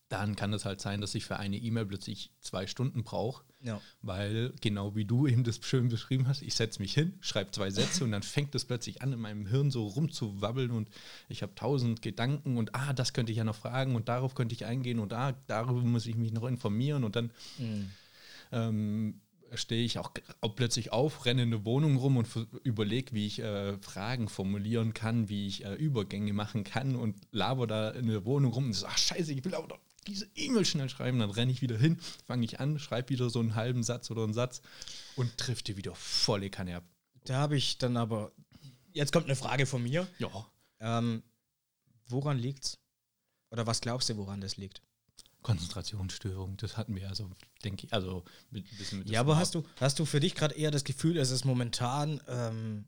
dann kann es halt sein, dass ich für eine E-Mail plötzlich zwei Stunden brauche. Ja. Weil, genau wie du eben das schön beschrieben hast, ich setze mich hin, schreibe zwei Sätze und dann fängt es plötzlich an, in meinem Hirn so rumzuwabbeln und ich habe tausend Gedanken und ah, das könnte ich ja noch fragen und darauf könnte ich eingehen und ah, darüber muss ich mich noch informieren und dann mhm. ähm, stehe ich auch, auch, plötzlich auf, renne in der Wohnung rum und überlege, wie ich äh, Fragen formulieren kann, wie ich äh, Übergänge machen kann und laber da in der Wohnung rum und so, ach scheiße, ich will auch noch diese E-Mail schnell schreiben, dann renne ich wieder hin, fange ich an, schreibe wieder so einen halben Satz oder einen Satz und trifft die wieder volle Kanne ab. Da habe ich dann aber, jetzt kommt eine Frage von mir. Ja. Ähm, woran liegt's? Oder was glaubst du, woran das liegt? Konzentrationsstörung, das hatten wir also, denke ich, also mit, mit Ja, aber hast du, hast du für dich gerade eher das Gefühl, es ist momentan ähm,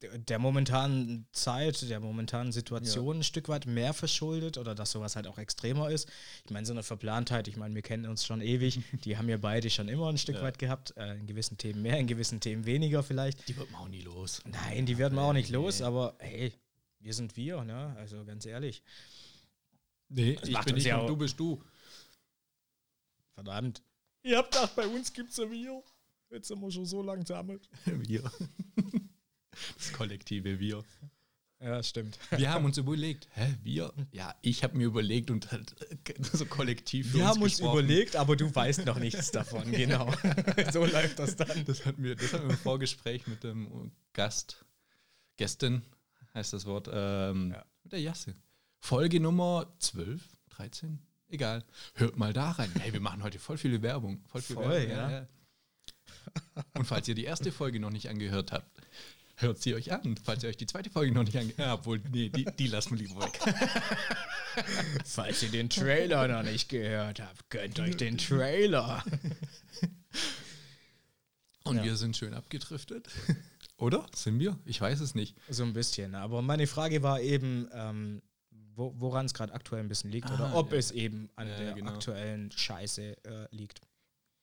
der momentanen Zeit, der momentanen Situation ja. ein Stück weit mehr verschuldet oder dass sowas halt auch extremer ist. Ich meine, so eine Verplantheit, ich meine, wir kennen uns schon ewig, die haben wir beide schon immer ein Stück ja. weit gehabt, äh, in gewissen Themen mehr, in gewissen Themen weniger vielleicht. Die wird man auch nie los. Nein, die werden wir auch nicht los, aber hey, wir sind wir, ne? Also ganz ehrlich. Nee, das ich bin nicht ja und du bist du. Verdammt. Ihr habt gedacht, bei uns gibt's ja wir. Jetzt sind wir schon so lang sammelt. wir. Das kollektive Wir. Ja, stimmt. Wir haben uns überlegt, hä, wir? Ja, ich habe mir überlegt und halt so kollektiv für Wir uns haben uns überlegt, aber du weißt noch nichts davon, genau. so läuft das dann. Das hatten wir, das hatten wir im Vorgespräch mit dem Gast, Gästin heißt das Wort, ähm, ja. mit der Jasse. Folge Nummer 12, 13, egal. Hört mal da rein. Hey, wir machen heute voll viele Werbung. Voll, viel voll Werbung. Ja. ja. Und falls ihr die erste Folge noch nicht angehört habt, hört sie euch an, falls ihr euch die zweite Folge noch nicht angehört habt. Obwohl, nee, die, die lassen wir lieber weg. falls ihr den Trailer noch nicht gehört habt, gönnt euch den Trailer. Und ja. wir sind schön abgedriftet. Oder? Sind wir? Ich weiß es nicht. So ein bisschen. Aber meine Frage war eben, ähm, wo, woran es gerade aktuell ein bisschen liegt ah, oder ob ja. es eben an ja, der genau. aktuellen Scheiße äh, liegt.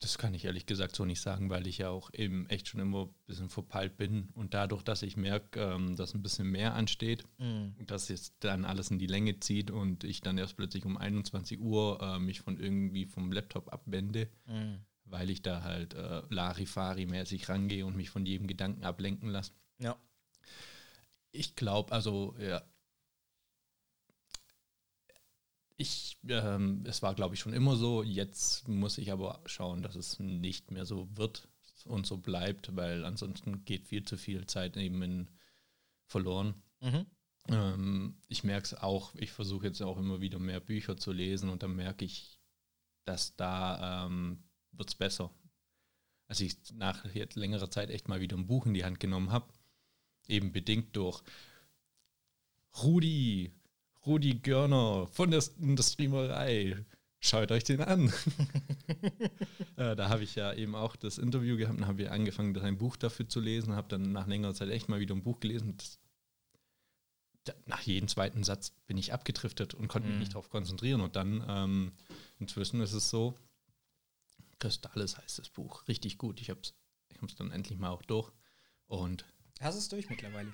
Das kann ich ehrlich gesagt so nicht sagen, weil ich ja auch eben echt schon immer ein bisschen verpeilt bin. Und dadurch, dass ich merke, ähm, dass ein bisschen mehr ansteht, mhm. dass jetzt dann alles in die Länge zieht und ich dann erst plötzlich um 21 Uhr äh, mich von irgendwie vom Laptop abwende, mhm. weil ich da halt äh, Larifari-mäßig rangehe und mich von jedem Gedanken ablenken lasse. Ja. Ich glaube, also, ja. Ich, ähm, es war, glaube ich, schon immer so. Jetzt muss ich aber schauen, dass es nicht mehr so wird und so bleibt, weil ansonsten geht viel zu viel Zeit eben in verloren. Mhm. Ähm, ich merke es auch, ich versuche jetzt auch immer wieder mehr Bücher zu lesen und dann merke ich, dass da ähm, wird es besser. Als ich nach jetzt längerer Zeit echt mal wieder ein Buch in die Hand genommen habe, eben bedingt durch Rudi, Rudi Görner von der Industriemerei. Schaut euch den an. äh, da habe ich ja eben auch das Interview gehabt und habe ich angefangen, ein Buch dafür zu lesen, habe dann nach längerer Zeit echt mal wieder ein Buch gelesen. Das, nach jedem zweiten Satz bin ich abgedriftet und konnte mich Mhm. nicht darauf konzentrieren. Und dann ähm, inzwischen ist es so, Kristallis heißt das Buch. Richtig gut. Ich habe es ich hab's dann endlich mal auch durch. Und Hast es durch mittlerweile?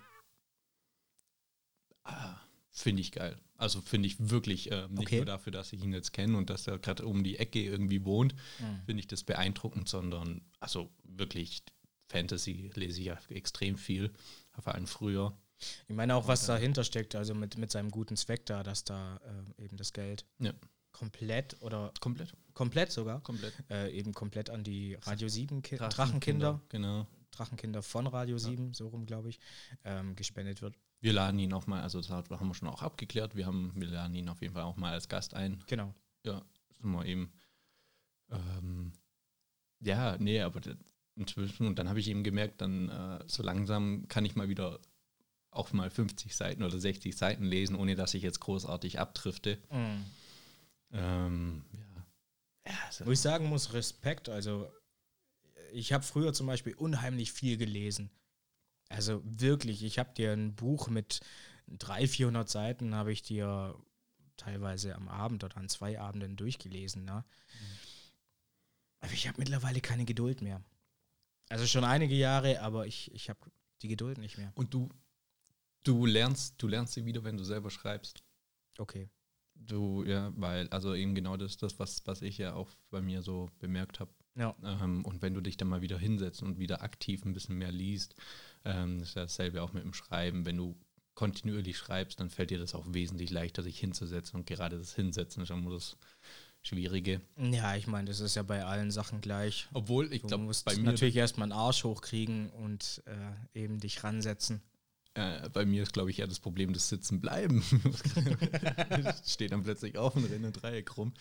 ah, finde ich geil. Also finde ich wirklich, äh, nicht Okay. nur dafür, dass ich ihn jetzt kenne und dass er gerade um die Ecke irgendwie wohnt, Mhm. finde ich das beeindruckend, sondern also wirklich Fantasy lese ich ja extrem viel, vor allem früher. Ich meine auch, was dahinter steckt, also mit, mit seinem guten Zweck da, dass da äh, eben das Geld Ja. komplett oder Komplett. komplett sogar, Komplett. äh, eben komplett an die Radio 7 Ki Drachenkinder, Genau. Drachenkinder von Radio 7, so rum glaube ich, ähm, gespendet wird. Wir laden ihn auch mal, also das haben wir schon auch abgeklärt, wir, haben, wir laden ihn auf jeden Fall auch mal als Gast ein. Genau. Ja, sind wir eben. Ähm, ja, nee, aber inzwischen, und dann habe ich eben gemerkt, dann äh, so langsam kann ich mal wieder auch mal 50 Seiten oder 60 Seiten lesen, ohne dass ich jetzt großartig abdrifte. Mhm. Ähm, ja. ja also, Wo ich sagen muss, Respekt, also ich habe früher zum Beispiel unheimlich viel gelesen. Also wirklich, ich habe dir ein Buch mit 300, 400 Seiten, habe ich dir teilweise am Abend oder an zwei Abenden durchgelesen. Ne? Aber ich habe mittlerweile keine Geduld mehr. Also schon einige Jahre, aber ich, ich habe die Geduld nicht mehr. und du, du lernst, du lernst sie wieder, wenn du selber schreibst. Okay. Du, ja, weil, also eben genau das, das was, was ich ja auch bei mir so bemerkt habe. Ja. Ähm, und wenn du dich dann mal wieder hinsetzt und wieder aktiv ein bisschen mehr liest, ähm, das ist ja dasselbe auch mit dem Schreiben. Wenn du kontinuierlich schreibst, dann fällt dir das auch wesentlich leichter, sich hinzusetzen. Und gerade das Hinsetzen ist immer das Schwierige. Ja, ich meine, das ist ja bei allen Sachen gleich. Obwohl, ich Du glaube, musst bei mir, natürlich erstmal einen Arsch hochkriegen und äh, eben dich ransetzen. äh, bei mir ist, glaube ich, eher das Problem des Sitzen bleiben. Steht dann plötzlich auf und rennt ein Dreieck rum.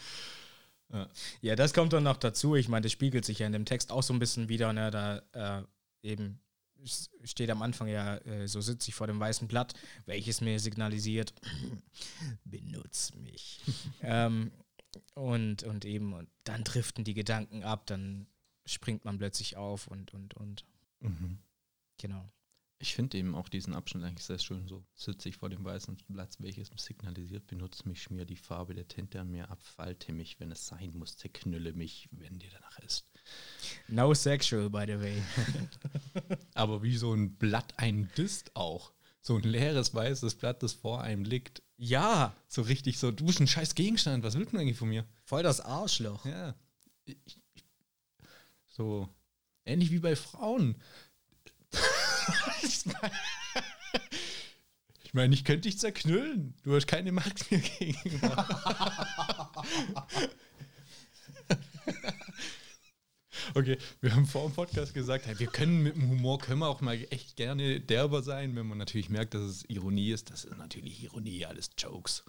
Ja, das kommt dann noch dazu. Ich meine, das spiegelt sich ja in dem Text auch so ein bisschen wieder. Ne? Da äh, eben steht am Anfang ja, äh, so sitze ich vor dem weißen Blatt, welches mir signalisiert, benutz mich. ähm, und, und eben, und dann driften die Gedanken ab, dann springt man plötzlich auf und, und, und. Genau. Ich finde eben auch diesen Abschnitt eigentlich sehr schön. So sitze ich vor dem weißen Platz, welches signalisiert, benutze mich, schmier die Farbe der Tinte an mir ab, falte mich, wenn es sein muss, zerknülle mich, wenn dir danach ist. No sexual, by the way. Aber wie so ein Blatt ein Dist auch. So ein leeres weißes Blatt, das vor einem liegt. ja, So richtig so, du bist ein scheiß Gegenstand, was willst du eigentlich von mir? voll das Arschloch. Ja. Ich, ich, so ähnlich wie bei Frauen. ich meine, ich, mein, ich könnte dich zerknüllen. Du hast keine Macht mir gegenüber. Okay, wir haben vor dem Podcast gesagt, hey, wir können mit dem Humor können wir auch mal echt gerne derber sein, wenn man natürlich merkt, dass es Ironie ist. Das ist natürlich Ironie, alles Jokes.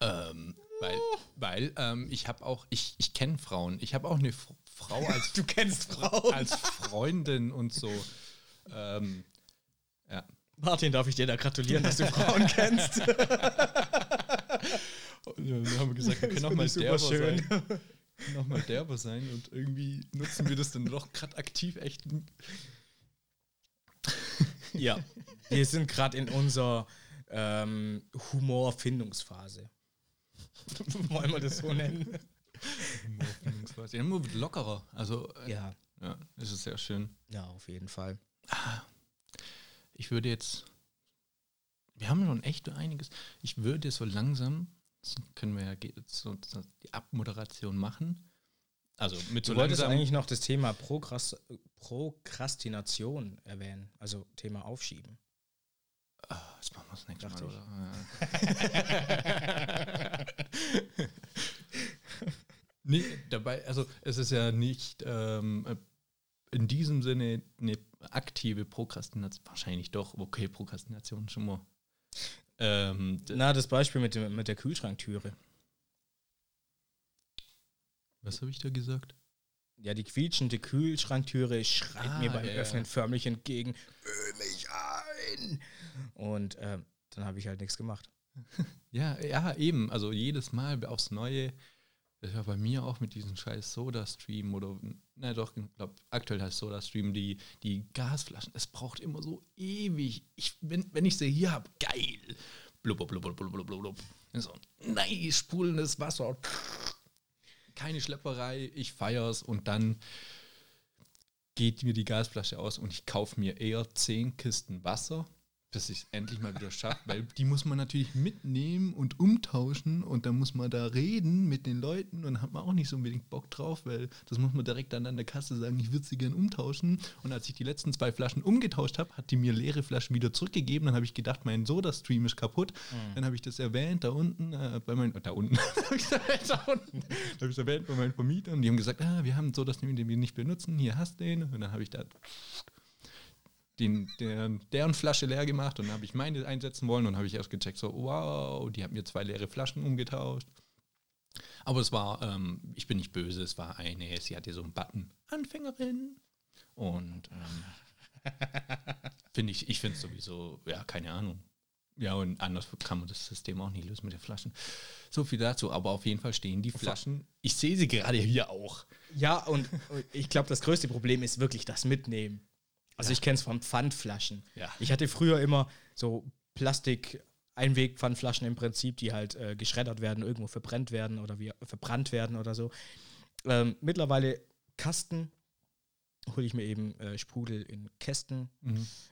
Ähm, weil weil ähm, ich habe auch, ich, ich kenne Frauen. Ich habe auch eine Frau als, Du kennst Frauen. als Freundin und so. Ähm, ja. Martin, darf ich dir da gratulieren, dass du Frauen kennst? Und dann haben wir gesagt, wir können auch find mal ich super derber schön. sein. Können auch mal derber sein und irgendwie nutzen wir das dann doch gerade aktiv echt. Ja. Wir sind gerade in unserer ähm, Humorfindungsphase. Wollen wir das so nennen? Humorfindungsphase. Ja, nur lockerer. Also, äh, Ja. ja, es ist sehr schön. Ja, auf jeden Fall. Ich würde jetzt. Wir haben schon echt einiges. Ich würde so langsam, das können wir ja so, die Abmoderation machen. Also mit so Du wolltest langsam, eigentlich noch das Thema Progras Prokrastination erwähnen, also Thema Aufschieben. Ah, das machen wir das nächste Dachte Mal, oder? nee, dabei, also es ist ja nicht ähm, in diesem Sinne eine aktive Prokrastination, wahrscheinlich doch, okay, Prokrastination schon mal. Ähm, Na, das Beispiel mit, dem, mit der Kühlschranktüre. was habe ich da gesagt? Ja, die quietschende Kühlschranktüre schreit Ah, mir beim ja. Öffnen förmlich entgegen. Öl mich ein! Und ähm, dann habe ich halt nichts gemacht. Ja, ja, eben. Also jedes Mal aufs Neue. Das war bei mir auch mit diesem scheiß Soda-Stream oder, na doch, ich glaube, aktuell heißt Soda-Stream, die, die Gasflaschen. Es braucht immer so ewig. Ich, wenn, wenn ich sie hier habe, geil. Blubber, blubber, blubber, blubber, blubber. So, nice, sprudelndes Wasser. Keine Schlepperei, ich feier's und dann geht mir die Gasflasche aus und ich kaufe mir eher 10 Kisten Wasser, bis ich es endlich mal wieder schaffe, weil die muss man natürlich mitnehmen und umtauschen und dann muss man da reden mit den Leuten und hat man auch nicht so unbedingt Bock drauf, weil das muss man direkt dann an der Kasse sagen, ich würde sie gern umtauschen. Und als ich die letzten zwei Flaschen umgetauscht habe, hat die mir leere Flaschen wieder zurückgegeben. Dann habe ich gedacht, mein Soda-Stream ist kaputt. Dann habe ich das erwähnt, da unten, äh, bei meinen, da unten, habe ich erwähnt, da unten, da habe ich erwähnt bei meinen Vermietern. Die haben gesagt, ah, wir haben einen Soda-Stream, den wir nicht benutzen, hier hast du den. Und dann habe ich da den, deren, deren Flasche leer gemacht und dann habe ich meine einsetzen wollen und habe ich erst gecheckt, so, wow, die haben mir zwei leere Flaschen umgetauscht. Aber es war, ähm, ich bin nicht böse, es war eine, sie hatte so einen Button, Anfängerin. Und ähm, finde ich, ich finde es sowieso, ja, keine Ahnung. Ja, und anders kann man das System auch nicht lösen mit den Flaschen. So viel dazu, aber auf jeden Fall stehen die Flaschen. Ich sehe sie gerade hier auch. Ja, und ich glaube, das größte Problem ist wirklich das Mitnehmen. Also ich kenne es von Pfandflaschen. Ja. Ich hatte früher immer so Plastik Einweg-Pfandflaschen im Prinzip, die halt äh, geschreddert werden, irgendwo verbrennt werden oder wie, verbrannt werden oder so. Ähm, mittlerweile Kasten hole ich mir eben äh, Sprudel in Kästen,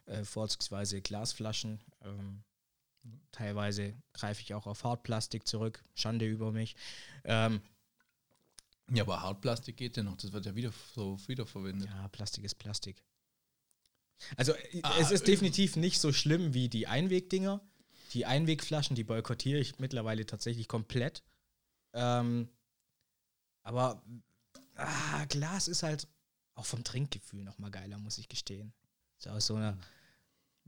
äh, vorzugsweise Glasflaschen. Ähm, teilweise greife ich auch auf Hartplastik zurück. Schande über mich. Ähm, Ja, aber Hartplastik geht ja noch, das wird ja wieder so wiederverwendet. Ja, Plastik ist Plastik. Also äh, Ah, es ist äh. definitiv nicht so schlimm wie die Einwegdinger. Die Einwegflaschen, die boykottiere ich mittlerweile tatsächlich komplett. Ähm, aber ah, Glas ist halt auch vom Trinkgefühl nochmal geiler, muss ich gestehen. So aus so einer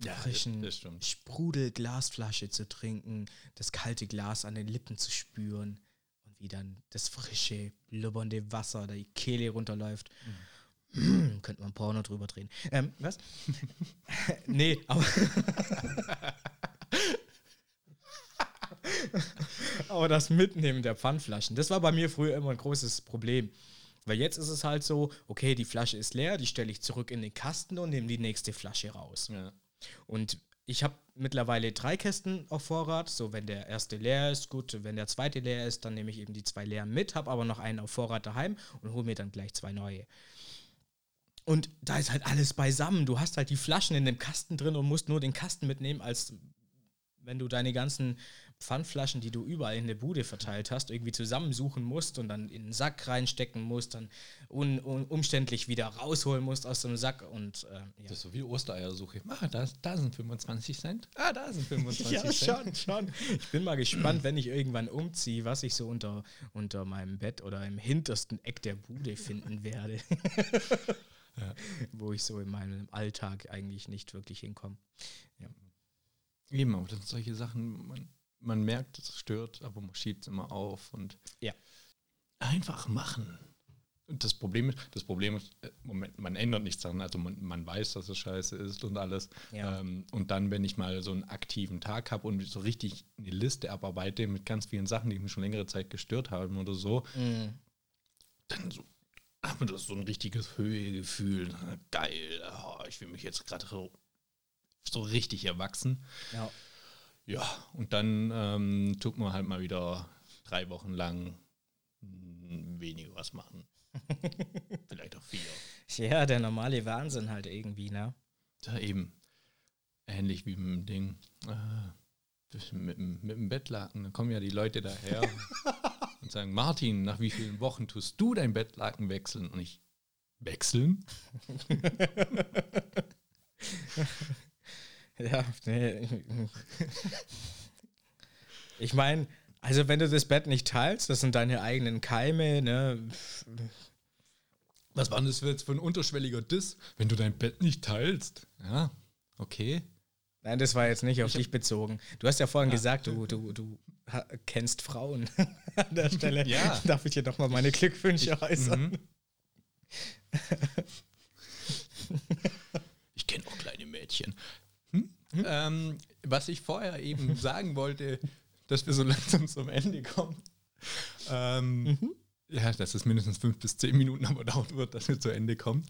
Ja, frischen. Sprudel-Glasflasche zu trinken, das kalte Glas an den Lippen zu spüren und wie dann das frische, blubbernde Wasser da die Kehle runterläuft. Mm, könnte man Porno drüber drehen. Ähm, was? nee, aber. aber das Mitnehmen der Pfandflaschen, das war bei mir früher immer ein großes Problem. Weil jetzt ist es halt so, okay, die Flasche ist leer, die stelle ich zurück in den Kasten und nehme die nächste Flasche raus. Ja. Und ich habe mittlerweile drei Kästen auf Vorrat. So, wenn der erste leer ist, gut. Wenn der zweite leer ist, dann nehme ich eben die zwei leeren mit, habe aber noch einen auf Vorrat daheim und hole mir dann gleich zwei neue. Und da ist halt alles beisammen. Du hast halt die Flaschen in dem Kasten drin und musst nur den Kasten mitnehmen, als wenn du deine ganzen Pfandflaschen, die du überall in der Bude verteilt hast, irgendwie zusammensuchen musst und dann in den Sack reinstecken musst, dann un un umständlich wieder rausholen musst aus dem Sack und äh, ja. Das ist so wie Ostereiersuche. Ah, da, da sind 25 Cent. Ah, da sind 25 Ja, Cent. schon, schon. Ich bin mal gespannt, wenn ich irgendwann umziehe, was ich so unter, unter meinem Bett oder im hintersten Eck der Bude finden werde. Wo ich so in meinem Alltag eigentlich nicht wirklich hinkomme. Eben, aber das sind solche Sachen, man, man merkt, es stört, aber man schiebt es immer auf und Ja. einfach machen. Und das Problem ist, das Problem ist, äh, Moment, man ändert nichts daran. Also man, man weiß, dass es scheiße ist und alles. Ja. Ähm, und dann, wenn ich mal so einen aktiven Tag habe und so richtig eine Liste abarbeite mit ganz vielen Sachen, die mich schon längere Zeit gestört haben oder so, Mhm. dann so, man das so ein richtiges Höhegefühl. Geil, oh, ich fühle mich jetzt gerade so, so richtig erwachsen. Ja. Ja, und dann ähm, tut man halt mal wieder drei Wochen lang mm, weniger was machen. Vielleicht auch vier. ja, der normale Wahnsinn halt irgendwie, ne? Da eben. Ähnlich wie mit dem Ding. Äh, mit, mit dem Bettlaken. Da kommen ja die Leute daher. und sagen, Martin, nach wie vielen Wochen tust du dein Bettlaken wechseln? Und ich, wechseln? ja, nee. Ich meine, also wenn du das Bett nicht teilst, das sind deine eigenen Keime, ne? Was war denn das jetzt für ein unterschwelliger Diss, wenn du dein Bett nicht teilst? Ja, okay. Nein, das war jetzt nicht auf dich bezogen. Du hast ja vorhin ja. gesagt, du, du, du kennst Frauen. An der Stelle ja. darf ich dir doch mal meine Glückwünsche ich, äußern. Mhm. ich kenne auch kleine Mädchen. Hm? Hm? Ähm, was ich vorher eben sagen wollte, dass wir so langsam zum Ende kommen. Ähm, mhm. Ja, dass es mindestens fünf bis zehn Minuten aber dauern wird, dass wir zu Ende kommen.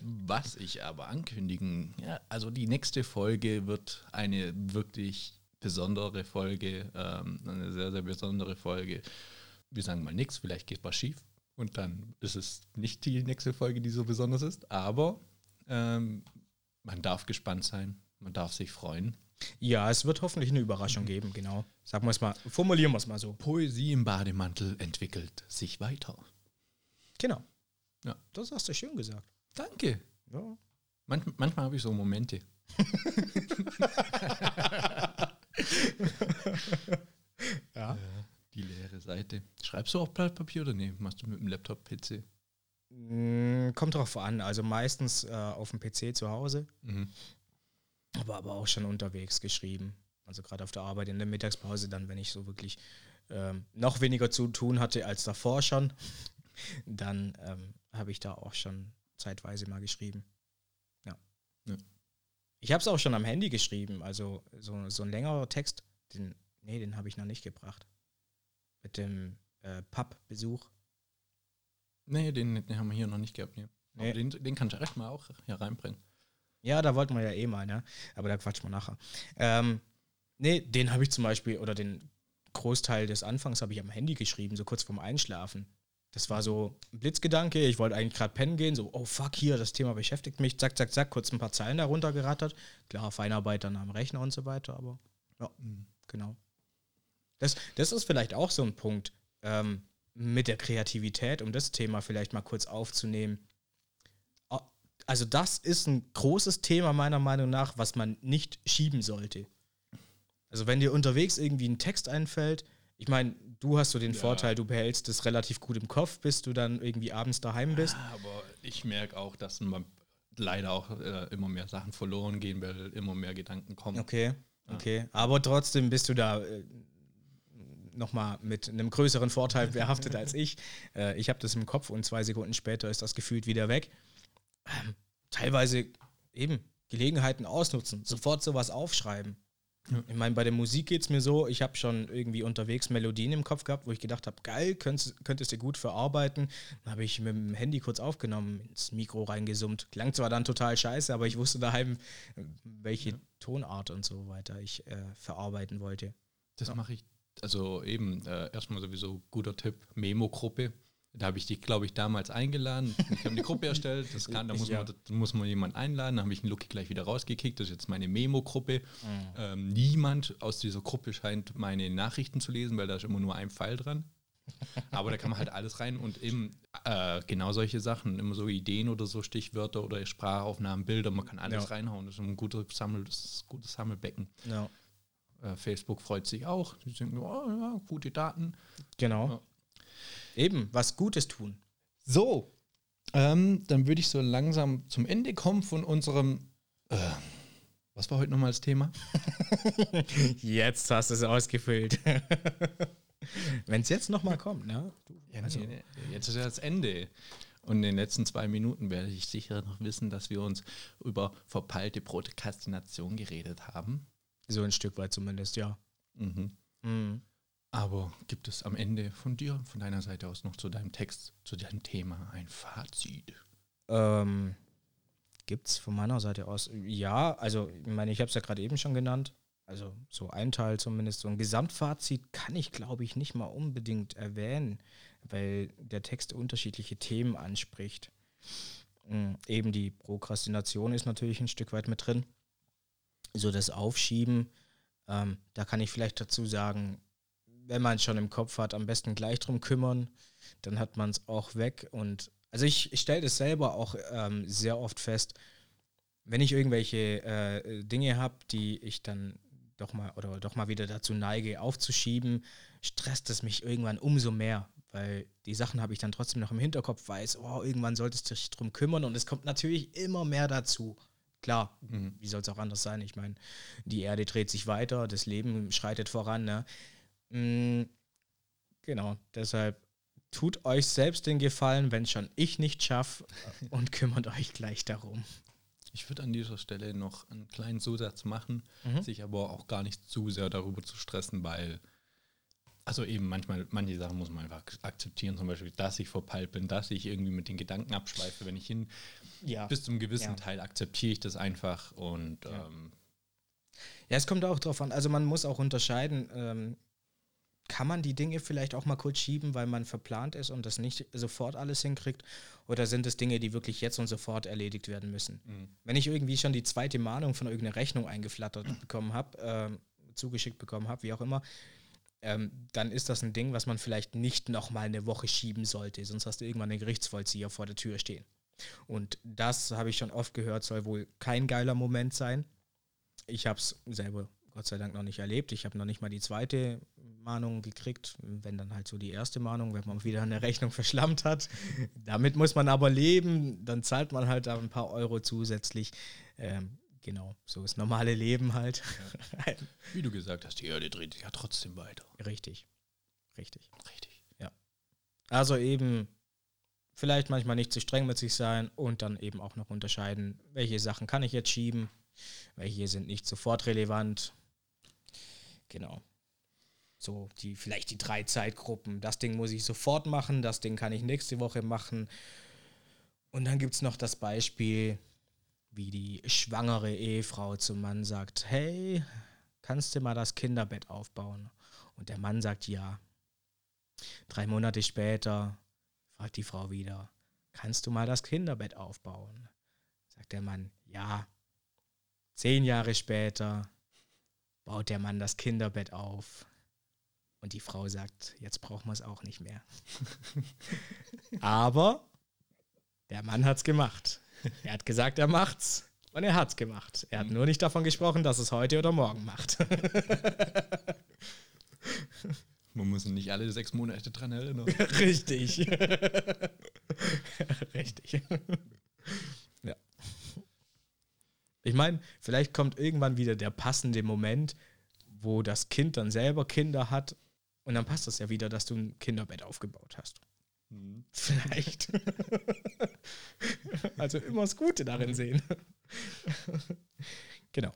Was ich aber ankündigen, ja, also die nächste Folge wird eine wirklich besondere Folge, ähm, eine sehr, sehr besondere Folge. Wir sagen mal nichts, vielleicht geht was schief und dann ist es nicht die nächste Folge, die so besonders ist, aber ähm, man darf gespannt sein, man darf sich freuen. Ja, es wird hoffentlich eine Überraschung geben, genau. Sagen wir es mal, formulieren wir es mal so. Poesie im Bademantel entwickelt sich weiter. Genau. Ja. Das hast du schön gesagt. Danke. Ja. Manch, manchmal habe ich so Momente. ja. Die leere Seite. Schreibst du auf Blatt Papier oder nee? Machst du mit dem Laptop PC? Mm, kommt drauf an. Also meistens äh, auf dem PC zu Hause. Mhm aber, aber auch schon unterwegs geschrieben. Also gerade auf der Arbeit in der Mittagspause, dann, wenn ich so wirklich ähm, noch weniger zu tun hatte als davor schon, dann ähm, habe ich da auch schon zeitweise mal geschrieben. Ja. ja. Ich habe es auch schon am Handy geschrieben, also so, so ein längerer Text, den, nee, den habe ich noch nicht gebracht. Mit dem äh, Pub-Besuch. Nee, den, den haben wir hier noch nicht gehabt. Nee. nee. Den, den kannst du echt mal auch hier reinbringen. Ja, da wollten wir ja eh mal, ne? Aber da quatschen wir nachher. Ähm, nee, den habe ich zum Beispiel, oder den Großteil des Anfangs habe ich am Handy geschrieben, so kurz vorm Einschlafen. Das war so ein Blitzgedanke. Ich wollte eigentlich gerade pennen gehen, so, oh fuck, hier, das Thema beschäftigt mich. Zack, zack, zack, kurz ein paar Zeilen darunter gerattert. Klar, Feinarbeit dann am Rechner und so weiter, aber ja, mhm. genau. Das, das ist vielleicht auch so ein Punkt ähm, mit der Kreativität, um das Thema vielleicht mal kurz aufzunehmen also das ist ein großes Thema meiner Meinung nach, was man nicht schieben sollte. Also wenn dir unterwegs irgendwie ein Text einfällt, ich meine, du hast so den ja. Vorteil, du behältst es relativ gut im Kopf, bis du dann irgendwie abends daheim bist. Ja, aber ich merke auch, dass man leider auch äh, immer mehr Sachen verloren gehen, weil immer mehr Gedanken kommen. Okay, okay. Ja. Aber trotzdem bist du da äh, nochmal mit einem größeren Vorteil behaftet als ich. Äh, ich habe das im Kopf und zwei Sekunden später ist das gefühlt wieder weg ähm, teilweise eben Gelegenheiten ausnutzen, sofort sowas aufschreiben. Ja. Ich meine, bei der Musik geht es mir so, ich habe schon irgendwie unterwegs Melodien im Kopf gehabt, wo ich gedacht habe, geil, könntest, könntest du gut verarbeiten. Dann habe ich mit dem Handy kurz aufgenommen, ins Mikro reingesummt. Klang zwar dann total scheiße, aber ich wusste daheim, welche ja. Tonart und so weiter ich äh, verarbeiten wollte. Das ja. mache ich, also eben, äh, erstmal sowieso guter Tipp, Memo-Gruppe. Da habe ich dich, glaube ich, damals eingeladen. Ich habe eine Gruppe erstellt. Das kann, da muss, ja. man, da muss man jemanden einladen. Da habe ich einen Lucky gleich wieder rausgekickt. Das ist jetzt meine Memo-Gruppe. Mhm. Ähm, niemand aus dieser Gruppe scheint meine Nachrichten zu lesen, weil da ist immer nur ein Pfeil dran. Aber da kann man halt alles rein und eben äh, genau solche Sachen, immer so Ideen oder so Stichwörter oder Sprachaufnahmen, Bilder, man kann alles ja. reinhauen. Das ist ein gutes, Sammel, das gutes Sammelbecken. Ja. Äh, Facebook freut sich auch. Die denken, oh, ja, gute Daten. Genau. Eben, was Gutes tun. So, ähm, dann würde ich so langsam zum Ende kommen von unserem. Äh, was war heute nochmal das Thema? jetzt hast du es ausgefüllt. Wenn es jetzt nochmal kommt, ne? Ja, also. nee, nee, jetzt ist ja das Ende. Und in den letzten zwei Minuten werde ich sicher noch wissen, dass wir uns über verpeilte Prokrastination geredet haben. So ein Stück weit zumindest, ja. Mhm. Mhm. Aber gibt es am Ende von dir, von deiner Seite aus noch zu deinem Text, zu deinem Thema ein Fazit? Ähm, gibt es von meiner Seite aus? Ja, also ich meine, ich habe es ja gerade eben schon genannt. Also so ein Teil zumindest. So ein Gesamtfazit kann ich, glaube ich, nicht mal unbedingt erwähnen, weil der Text unterschiedliche Themen anspricht. Mhm, eben die Prokrastination ist natürlich ein Stück weit mit drin. So das Aufschieben, ähm, da kann ich vielleicht dazu sagen, wenn man es schon im Kopf hat, am besten gleich drum kümmern. Dann hat man es auch weg. Und also ich, ich stelle das selber auch ähm, sehr oft fest, wenn ich irgendwelche äh, Dinge habe, die ich dann doch mal oder doch mal wieder dazu neige, aufzuschieben, stresst es mich irgendwann umso mehr, weil die Sachen habe ich dann trotzdem noch im Hinterkopf, weiß, oh, irgendwann solltest du dich drum kümmern und es kommt natürlich immer mehr dazu. Klar, mhm. wie soll es auch anders sein? Ich meine, die Erde dreht sich weiter, das Leben schreitet voran. Ne? Mhm, genau, deshalb tut euch selbst den Gefallen, wenn schon ich nicht schaffe und kümmert euch gleich darum. Ich würde an dieser Stelle noch einen kleinen Zusatz machen, mhm. sich aber auch gar nicht zu sehr darüber zu stressen, weil, also eben manchmal, manche Sachen muss man einfach akzeptieren, zum Beispiel, dass ich verpeilt bin, dass ich irgendwie mit den Gedanken abschweife, wenn ich hin, ja. bis zum gewissen ja. Teil akzeptiere ich das einfach und ja. Ähm, ja, es kommt auch drauf an. Also man muss auch unterscheiden, ähm, kann man die Dinge vielleicht auch mal kurz schieben, weil man verplant ist und das nicht sofort alles hinkriegt? Oder sind es Dinge, die wirklich jetzt und sofort erledigt werden müssen? Mhm. Wenn ich irgendwie schon die zweite Mahnung von irgendeiner Rechnung eingeflattert bekommen habe, äh, zugeschickt bekommen habe, wie auch immer, ähm, dann ist das ein Ding, was man vielleicht nicht nochmal eine Woche schieben sollte, sonst hast du irgendwann den Gerichtsvollzieher vor der Tür stehen. Und das habe ich schon oft gehört, soll wohl kein geiler Moment sein. Ich habe es selber Gott sei Dank noch nicht erlebt. Ich habe noch nicht mal die zweite Mahnung gekriegt, wenn dann halt so die erste Mahnung, wenn man wieder eine Rechnung verschlammt hat. Damit muss man aber leben, dann zahlt man halt ein paar Euro zusätzlich. Ähm, genau, so ist normale Leben halt. Ja. Wie du gesagt hast, die Erde dreht sich ja trotzdem weiter. Richtig, richtig. Richtig. Ja. Also eben vielleicht manchmal nicht zu streng mit sich sein und dann eben auch noch unterscheiden, welche Sachen kann ich jetzt schieben, welche sind nicht sofort relevant Genau. So, die, vielleicht die drei Zeitgruppen. Das Ding muss ich sofort machen, das Ding kann ich nächste Woche machen. Und dann gibt es noch das Beispiel, wie die schwangere Ehefrau zum Mann sagt, hey, kannst du mal das Kinderbett aufbauen? Und der Mann sagt ja. Drei Monate später fragt die Frau wieder, kannst du mal das Kinderbett aufbauen? Sagt der Mann, ja. Zehn Jahre später, baut der Mann das Kinderbett auf. Und die Frau sagt, jetzt brauchen wir es auch nicht mehr. Aber der Mann hat es gemacht. Er hat gesagt, er macht's. Und er hat's gemacht. Er hat nur nicht davon gesprochen, dass es heute oder morgen macht. Man muss nicht alle sechs Monate dran erinnern. Richtig. Richtig. Ich meine, vielleicht kommt irgendwann wieder der passende Moment, wo das Kind dann selber Kinder hat und dann passt das ja wieder, dass du ein Kinderbett aufgebaut hast. Mhm. Vielleicht. also immer das Gute darin sehen. genau.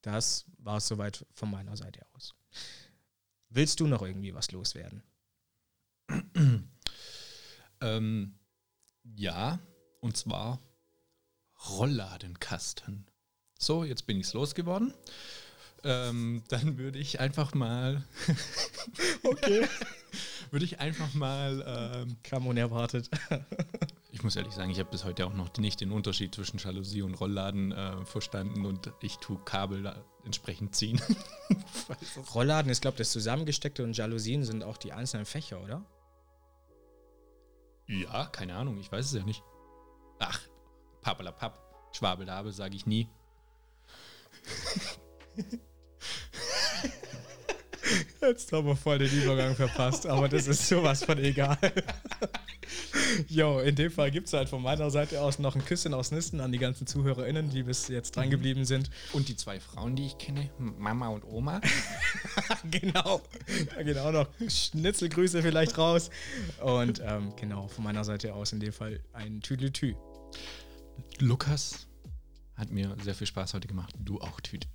Das war es soweit von meiner Seite aus. Willst du noch irgendwie was loswerden? ähm, ja, und zwar Rollladenkasten. So, jetzt bin ich's losgeworden. Ähm, dann würde ich einfach mal. okay. würde ich einfach mal. Ähm, Kam unerwartet. ich muss ehrlich sagen, ich habe bis heute auch noch nicht den Unterschied zwischen Jalousie und Rollladen äh, verstanden und ich tue Kabel entsprechend ziehen. Rollladen ist, glaube ich, das Zusammengesteckte und Jalousien sind auch die einzelnen Fächer, oder? Ja, keine Ahnung, ich weiß es ja nicht. Ach, Pappelapapp. Schwabeldabe sage ich nie. Jetzt haben wir voll den Übergang verpasst, aber das ist sowas von egal. Jo, in dem Fall gibt es halt von meiner Seite aus noch ein Küsschen aus Nisten an die ganzen ZuhörerInnen, die bis jetzt dran geblieben sind. Und die zwei Frauen, die ich kenne, Mama und Oma. genau. Da gehen auch noch Schnitzelgrüße vielleicht raus. Und ähm, genau, von meiner Seite aus in dem Fall ein Tüdelütü. Lukas, hat mir sehr viel Spaß heute gemacht. Du auch, Tüte.